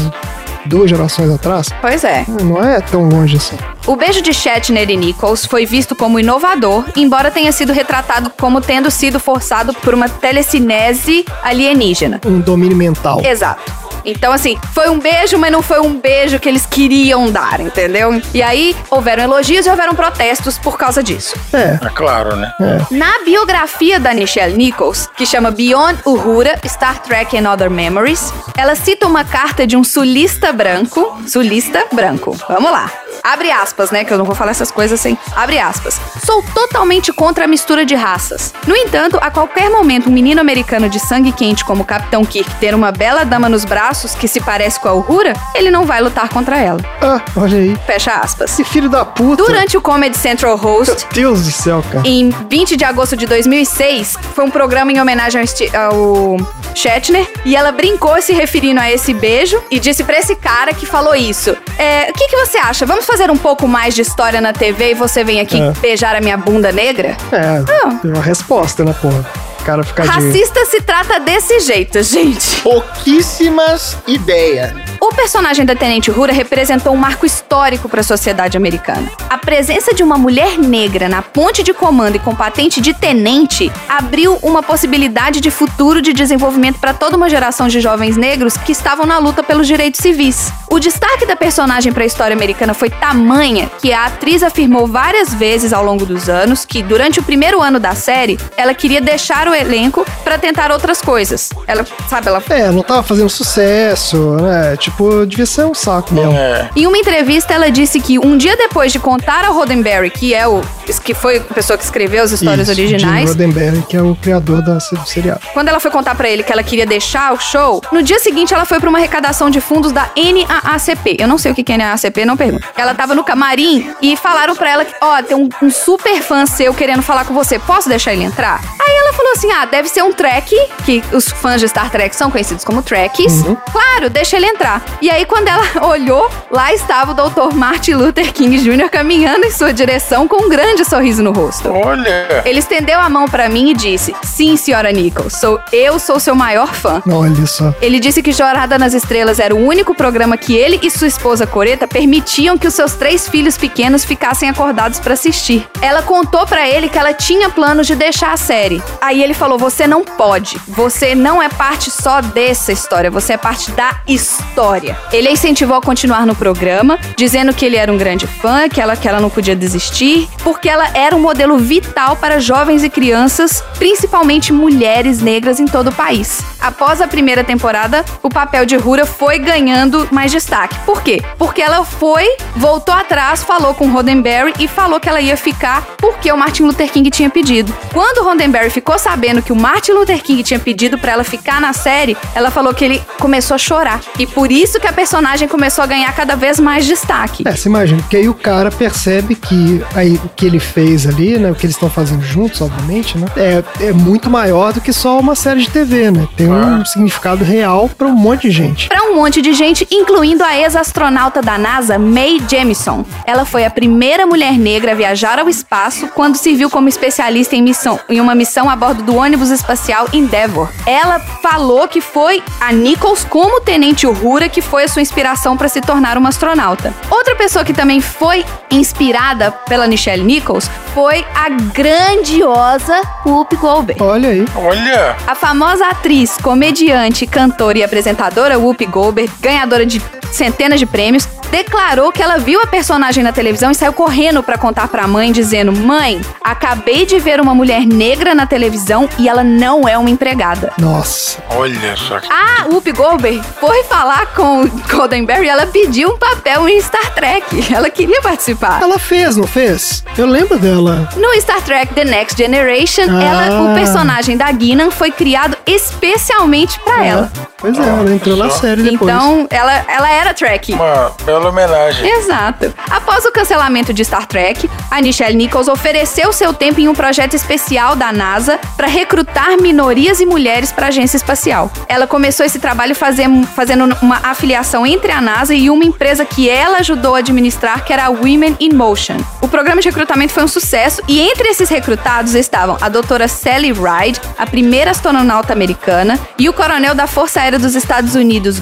duas gerações atrás,
Pois é.
não é tão longe assim.
O beijo de Shatner e Nichols foi visto como inovador, embora tenha sido retratado como tendo sido forçado por uma telecinese alienígena.
Um domínio mental.
Exato. Então, assim, foi um beijo, mas não foi um beijo que eles queriam dar, entendeu? E aí, houveram elogios e houveram protestos por causa disso.
É,
É claro, né?
Na biografia da Nichelle Nichols, que chama Beyond Uhura, Star Trek and Other Memories, ela cita uma carta de um sulista branco. Sulista branco. Vamos lá. Abre aspas, né? Que eu não vou falar essas coisas sem. Abre aspas. Sou totalmente contra a mistura de raças. No entanto, a qualquer momento, um menino americano de sangue quente como o Capitão Kirk ter uma bela dama nos braços que se parece com a Uhura, ele não vai lutar contra ela.
ah, olha aí.
Fecha aspas.
Que filho da puta.
Durante o Comedy Central host,
Meu Deus do céu, cara.
em 20 de agosto de 2006, foi um programa em homenagem ao, ao Shatner. E ela brincou se referindo a esse beijo e disse pra esse cara que falou isso: é, O que, que você acha? Vamos fazer um pouco mais de história na TV e você vem aqui
É.
beijar a minha bunda negra?
É, tem uma resposta, né, porra? O cara ficar de...
Racista se trata desse jeito, gente.
Pouquíssimas ideias.
O personagem da Tenente Hura representou um marco histórico para a sociedade americana. A presença de uma mulher negra na ponte de comando e com patente de tenente abriu uma possibilidade de futuro de desenvolvimento para toda uma geração de jovens negros que estavam na luta pelos direitos civis. O destaque da personagem para a história americana foi tamanha que a atriz afirmou várias vezes ao longo dos anos que durante o primeiro ano da série ela queria deixar o elenco para tentar outras coisas. Ela, sabe, ela
É, não tava fazendo sucesso, né? Tipo, devia ser um saco mesmo.
É.
Em uma entrevista, ela disse que um dia depois de contar ao Roddenberry, que é o que foi a pessoa que escreveu as histórias
Isso,
originais,
Roddenberry, que é o criador da, do seriado.
quando ela foi contar pra ele que ela queria deixar o show, no dia seguinte ela foi pra uma arrecadação de fundos da NAACP. Eu não sei o que que é NAACP, não pergunto. Ela tava no camarim e falaram pra ela que, ó, tem um, um super fã seu querendo falar com você. Posso deixar ele entrar? Aí ela falou assim: "Ah, deve ser um Trek, que os fãs de Star Trek são conhecidos como Trekkies. Claro, deixa ele entrar". E aí quando ela olhou, lá estava o Dr. Martin Luther King Jr. caminhando em sua direção com um grande sorriso no rosto.
Olha.
Ele estendeu a mão pra mim e disse: Sim, senhora Nichols, sou eu sou seu maior fã.
Olha só.
Ele disse que Jornada nas Estrelas era o único programa que ele e sua esposa Coreta permitiam que os seus três filhos pequenos ficassem acordados pra assistir. Ela contou pra ele que ela tinha planos de deixar a série. Aí ele falou: "Você não pode. Você não é parte só dessa história, você é parte da história". Ele a incentivou a continuar no programa, dizendo que ele era um grande fã, que ela que ela não podia desistir, porque ela era um modelo vital para jovens e crianças, principalmente mulheres negras em todo o país. Após a primeira temporada, o papel de Rura foi ganhando mais destaque. Por quê? Porque ela foi, voltou atrás, falou com Roddenberry e falou que ela ia ficar porque o Martin Luther King tinha pedido. Quando o Roddenberry ficou sabendo que o Martin Luther King tinha pedido pra ela ficar na série, ela falou que ele começou a chorar. E por isso que a personagem começou a ganhar cada vez mais destaque.
É, você imagina, porque aí o cara percebe que aí, o que ele fez ali, né? O que eles estão fazendo juntos, obviamente, né? É, é muito maior do que só uma série de TV, né? Tem um significado real pra um monte de gente.
Para um monte de gente, incluindo a ex-astronauta da NASA, Mae Jemison. Ela foi a primeira mulher negra a viajar ao espaço quando serviu como especialista em, missão, em uma missão a bordo do ônibus espacial Endeavour. Ela falou que foi a Nichols como tenente Uhura que foi a sua inspiração para se tornar uma astronauta. Outra pessoa que também foi inspirada pela Nichelle Nichols foi a grandiosa Whoopi Goldberg.
Olha aí.
Olha.
A famosa atriz comediante, cantora e apresentadora Whoopi Goldberg, ganhadora de centenas de prêmios, declarou que ela viu a personagem na televisão e saiu correndo para contar para a mãe, dizendo: Mãe, acabei de ver uma mulher negra na televisão e ela não é uma empregada.
Nossa.
Olha só. que-
A Whoopi Goldberg foi falar com Goldenberry e ela pediu um papel em Star Trek. Ela queria participar.
Ela fez, não fez? Eu lembro dela.
No Star Trek The Next Generation,
Ah.
ela, o personagem da Guinan foi criado especialmente pra ela.
Pois é, ela entrou na série depois.
Então, ela, ela era Trek.
Uma bela homenagem.
Exato. Após o cancelamento de Star Trek, a Nichelle Nichols ofereceu seu tempo em um projeto especial da NASA para recrutar minorias e mulheres para a agência espacial. Ela começou esse trabalho fazem- fazendo uma afiliação entre a NASA e uma empresa que ela ajudou a administrar, que era a Women in Motion. O programa de recrutamento foi um sucesso e entre esses recrutados estavam a doutora Sally Ride, a primeira astronauta americana, e o coronel da Força Aérea dos Estados Unidos,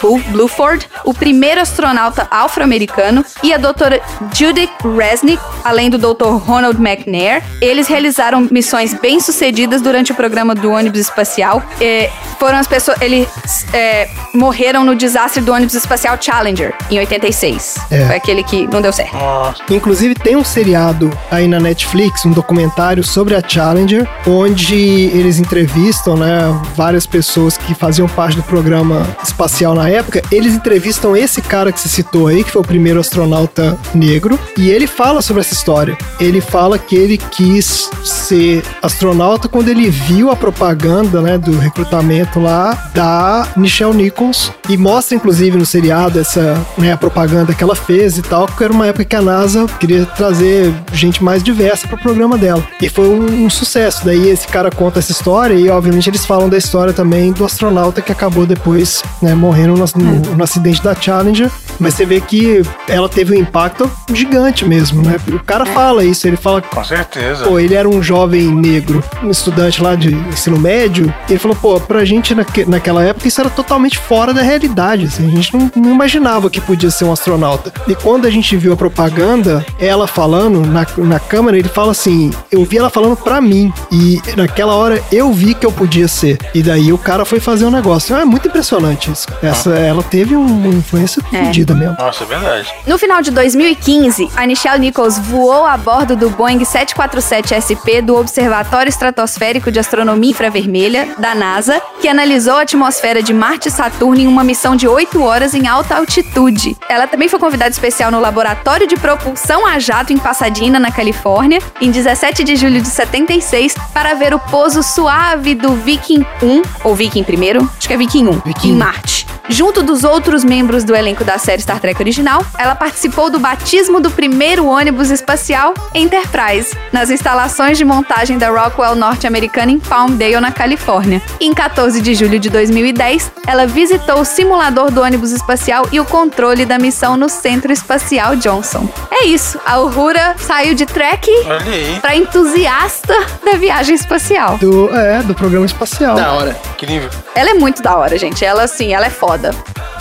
Bu- Bluford, o primeiro astronauta afro-americano, e a doutora Judith Resnick, além do doutor Ronald McNair. Eles realizaram missões bem-sucedidas durante o programa do ônibus espacial. É, foram as pessoas... Eles é, morreram no desastre do ônibus espacial Challenger, em 86.
É.
Foi aquele que não deu certo.
Nossa.
Inclusive tem um seriado aí na Netflix, um documentário sobre a Challenger, onde eles entrevistam, né, várias pessoas que faziam parte do programa espacial na época. Eles entrevistam esse cara que se citou aí, que foi o primeiro astronauta negro, e ele fala sobre essa história. Ele fala que ele quis ser astronauta quando ele viu a propaganda, né, do recrutamento lá da Nichelle Nichols e mostra inclusive no seriado essa, né, a propaganda que ela fez e tal, que era uma época que a NASA queria trazer gente mais diversa pro programa dela. E foi um, um sucesso. Daí esse cara conta essa história e obviamente eles falam da história também do astronauta que acabou depois, né, morrendo no, no- no acidente da Challenger. Mas você vê que ela teve um impacto gigante mesmo, né? O cara fala isso, ele fala
Com certeza.
Pô, ele era um jovem negro, um estudante lá de ensino médio. E ele falou, pô, pra gente naque- naquela época isso era totalmente fora da realidade. assim, a gente não, não imaginava que podia ser um astronauta. E quando a gente viu a propaganda, ela falando na, na câmera, ele fala assim: eu vi ela falando pra mim. E naquela hora eu vi que eu podia ser. E daí o cara foi fazer o negócio. É muito impressionante isso. Essa, ela teve um- uma influência
É.
fodida mesmo.
Nossa, é verdade.
No final de 2015, a Nichelle Nichols voou a bordo do Boeing 747 SP do Observatório Estratosférico de Astronomia Infravermelha, da NASA, que analisou a atmosfera de Marte e Saturno em uma missão de 8 horas em alta altitude. Ela também foi convidada especial no Laboratório de Propulsão a Jato em Pasadena, na Califórnia, em 17 de julho de 76, para ver o pouso suave do Viking 1, ou Viking primeiro, acho que é Viking 1,
Viking.
em Marte. Junto dos outros membros do elenco da série Star Trek original, ela participou do batismo do primeiro ônibus espacial Enterprise, nas instalações de montagem da Rockwell norte-americana em Palmdale, na Califórnia. Em 14 de julho de 2010, ela visitou o simulador do ônibus espacial e o controle da missão no Centro Espacial Johnson. É isso, a Uhura saiu de Trek para entusiasta da viagem espacial.
Do, é, do programa espacial.
Da hora.
Incrível.
Ela é muito da hora, gente. Ela, assim, ela é foda.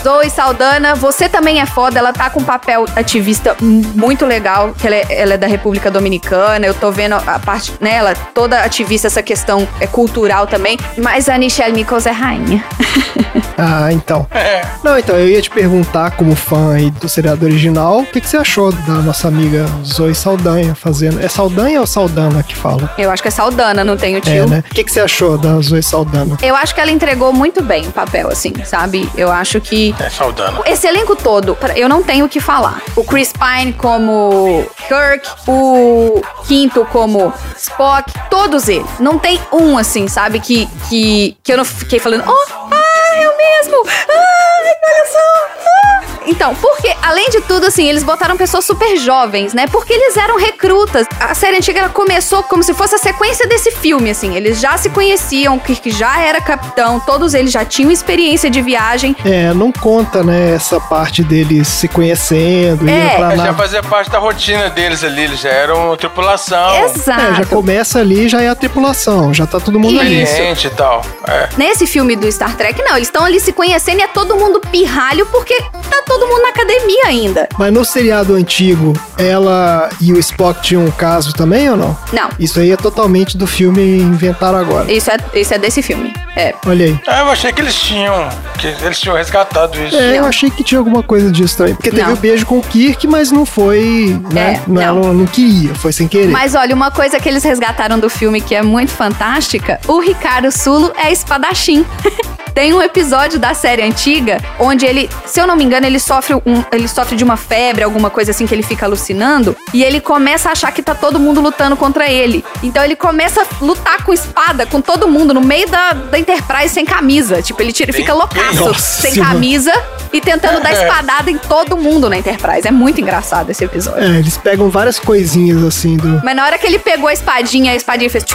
Zoe Saldana, você também é foda. Ela tá com um papel ativista muito legal, que ela é, ela é da República Dominicana. Eu tô vendo a parte, né? Ela é toda ativista, essa questão é cultural também. Mas a Nichelle Nichols é rainha.
Ah, então.
É.
Não, então, eu ia te perguntar, como fã aí do seriado original, o que, que você achou da nossa amiga Zoe Saldanha fazendo. É Saldanha ou Saldana que fala?
Eu acho que é Saldana, não tem o
É,
tio.
né? O que, que você achou da Zoe Saldana?
Eu acho que ela entregou muito bem o papel, assim, sabe? Eu acho que
É saudando.
Esse elenco todo, eu não tenho o que falar. O Chris Pine como Kirk, o Quinto como Spock, todos eles. Não tem um, assim, sabe, que, que, que eu não fiquei falando, oh, ah, o mesmo, ai, olha só, ah. Então, porque, além de tudo, assim, eles botaram pessoas super jovens, né? Porque eles eram recrutas. A série antiga ela começou como se fosse a sequência desse filme, assim. Eles já se conheciam, o Kirk já era capitão, todos eles já tinham experiência de viagem.
É, não conta, né, essa parte deles se conhecendo,
É.
indo pra
É, já fazia parte da rotina deles ali, eles já eram tripulação,
Exato.
É, já começa ali, já é a tripulação, já tá todo mundo ali.
experiente e tal. É.
Nesse filme do Star Trek, não, eles estão ali se conhecendo e é todo mundo pirralho porque tá tá todo mundo na academia ainda.
Mas no seriado antigo, ela e o Spock tinham um caso também ou não?
Não.
Isso aí é totalmente do filme inventaram agora.
Isso é, isso é desse filme. É.
Olha aí.
Ah, eu achei que eles tinham. Que eles tinham resgatado isso.
É, eu achei que tinha alguma coisa disso também. Porque teve
Não.
o beijo com o Kirk, mas não foi. Né?
É,
não,
não.
Ela não queria, foi sem querer.
Mas olha, uma coisa que eles resgataram do filme que é muito fantástica: o Ricardo Sulo é espadachim. Tem um episódio da série antiga onde ele, se eu não me engano, ele sofre, um, ele sofre de uma febre, alguma coisa assim que ele fica alucinando, e ele começa a achar que tá todo mundo lutando contra ele. Então ele começa a lutar com espada com todo mundo no meio da, da Enterprise sem camisa. Tipo, ele tira, fica loucaço,
Nossa
sem camisa e tentando dar espadada em todo mundo na Enterprise. É muito engraçado esse episódio.
É, eles pegam várias coisinhas assim do.
Mas na hora que ele pegou a espadinha, a espadinha fez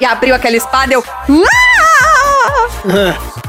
e abriu aquela espada, eu.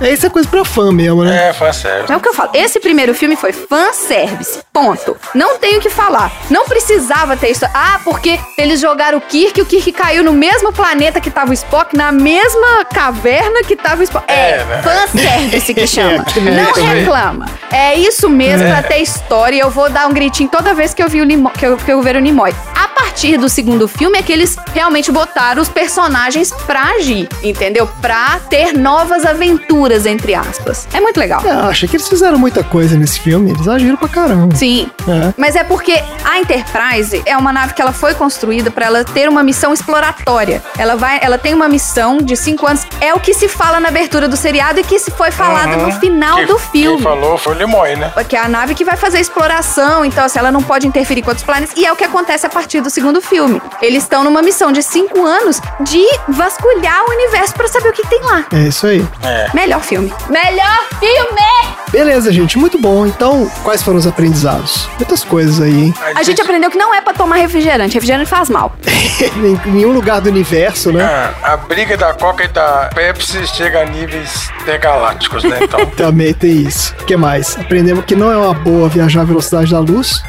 É, isso é coisa pra fã mesmo, né?
É, sério.
É o que eu falo. Esse primeiro filme foi fanservice. Ponto. Não tenho o que falar. Não precisava ter isso. Ah, porque eles jogaram o Kirk e o Kirk caiu no mesmo planeta que tava o Spock, na mesma caverna que tava o Spock. É,
É, né?
fanservice que chama.
É,
Não
também.
reclama. É isso mesmo pra ter história. E eu vou dar um gritinho toda vez que eu, vi o que eu, que eu ver o Nimoy. A partir do segundo filme é que eles realmente botaram os personagens pra agir, entendeu? Pra ter novas aventuras, entre aspas. É muito legal.
É, achei que eles fizeram muita coisa nesse filme. Eles agiram pra caramba.
Sim.
É.
Mas é porque a Enterprise é uma nave que ela foi construída para ela ter uma missão exploratória. Ela vai, ela tem uma missão de cinco anos. É o que se fala na abertura do seriado e que se foi falado no final
Quem-
do filme.
Quem falou foi o Limoy, né?
Que é a nave que vai fazer a exploração, então assim, ela não pode interferir com outros planetas. E é o que acontece a partir do segundo filme. Eles estão numa missão de cinco anos de vasculhar o universo para saber o que tem lá.
É isso aí.
É.
Melhor filme. Melhor filme!
Beleza, gente, muito bom. Então, quais foram os aprendizados? Muitas coisas aí, hein?
A gente aprendeu que não é pra tomar refrigerante. Refrigerante faz mal.
em nenhum lugar do universo, né?
Ah, a briga da Coca e da Pepsi chega a níveis intergalácticos, né? Então.
Também tem isso. O que mais? Aprendemos que não é uma boa viajar à velocidade da luz.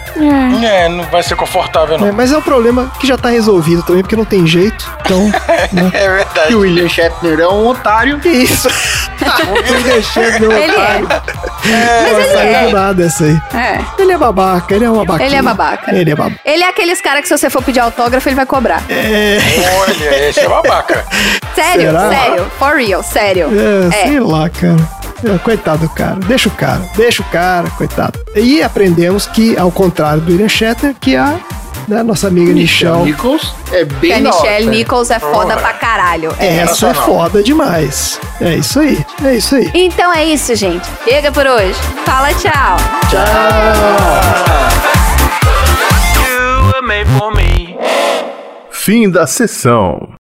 é, não vai ser confortável,
É,
não.
mas é um problema que já tá resolvido também, porque não tem jeito. Então, né?
É verdade.
E o William Shatner é um otário.
Que isso? Ele deixou meu
Ele é.
Mas
ele é.
do nada essa aí.
É.
Ele é babaca, ele é uma babaca.
Ele é babaca.
Ele é babaca.
Ele é aqueles caras que se você for pedir autógrafo, ele vai cobrar.
Olha, esse é babaca.
Sério,
Será?
sério. For real, sério.
É, sei lá, cara. É, Coitado do cara. Deixa o cara. Deixa o cara, coitado. E aprendemos que, ao contrário do William Shatner, que a né, nossa amiga Michelle.
Nichols é
a
bem da
Michelle
hora.
Nichols é foda pra caralho. É.
Essa é foda demais. É isso aí. É isso aí.
Então é isso, gente. Chega por hoje. Fala tchau.
Fim da sessão.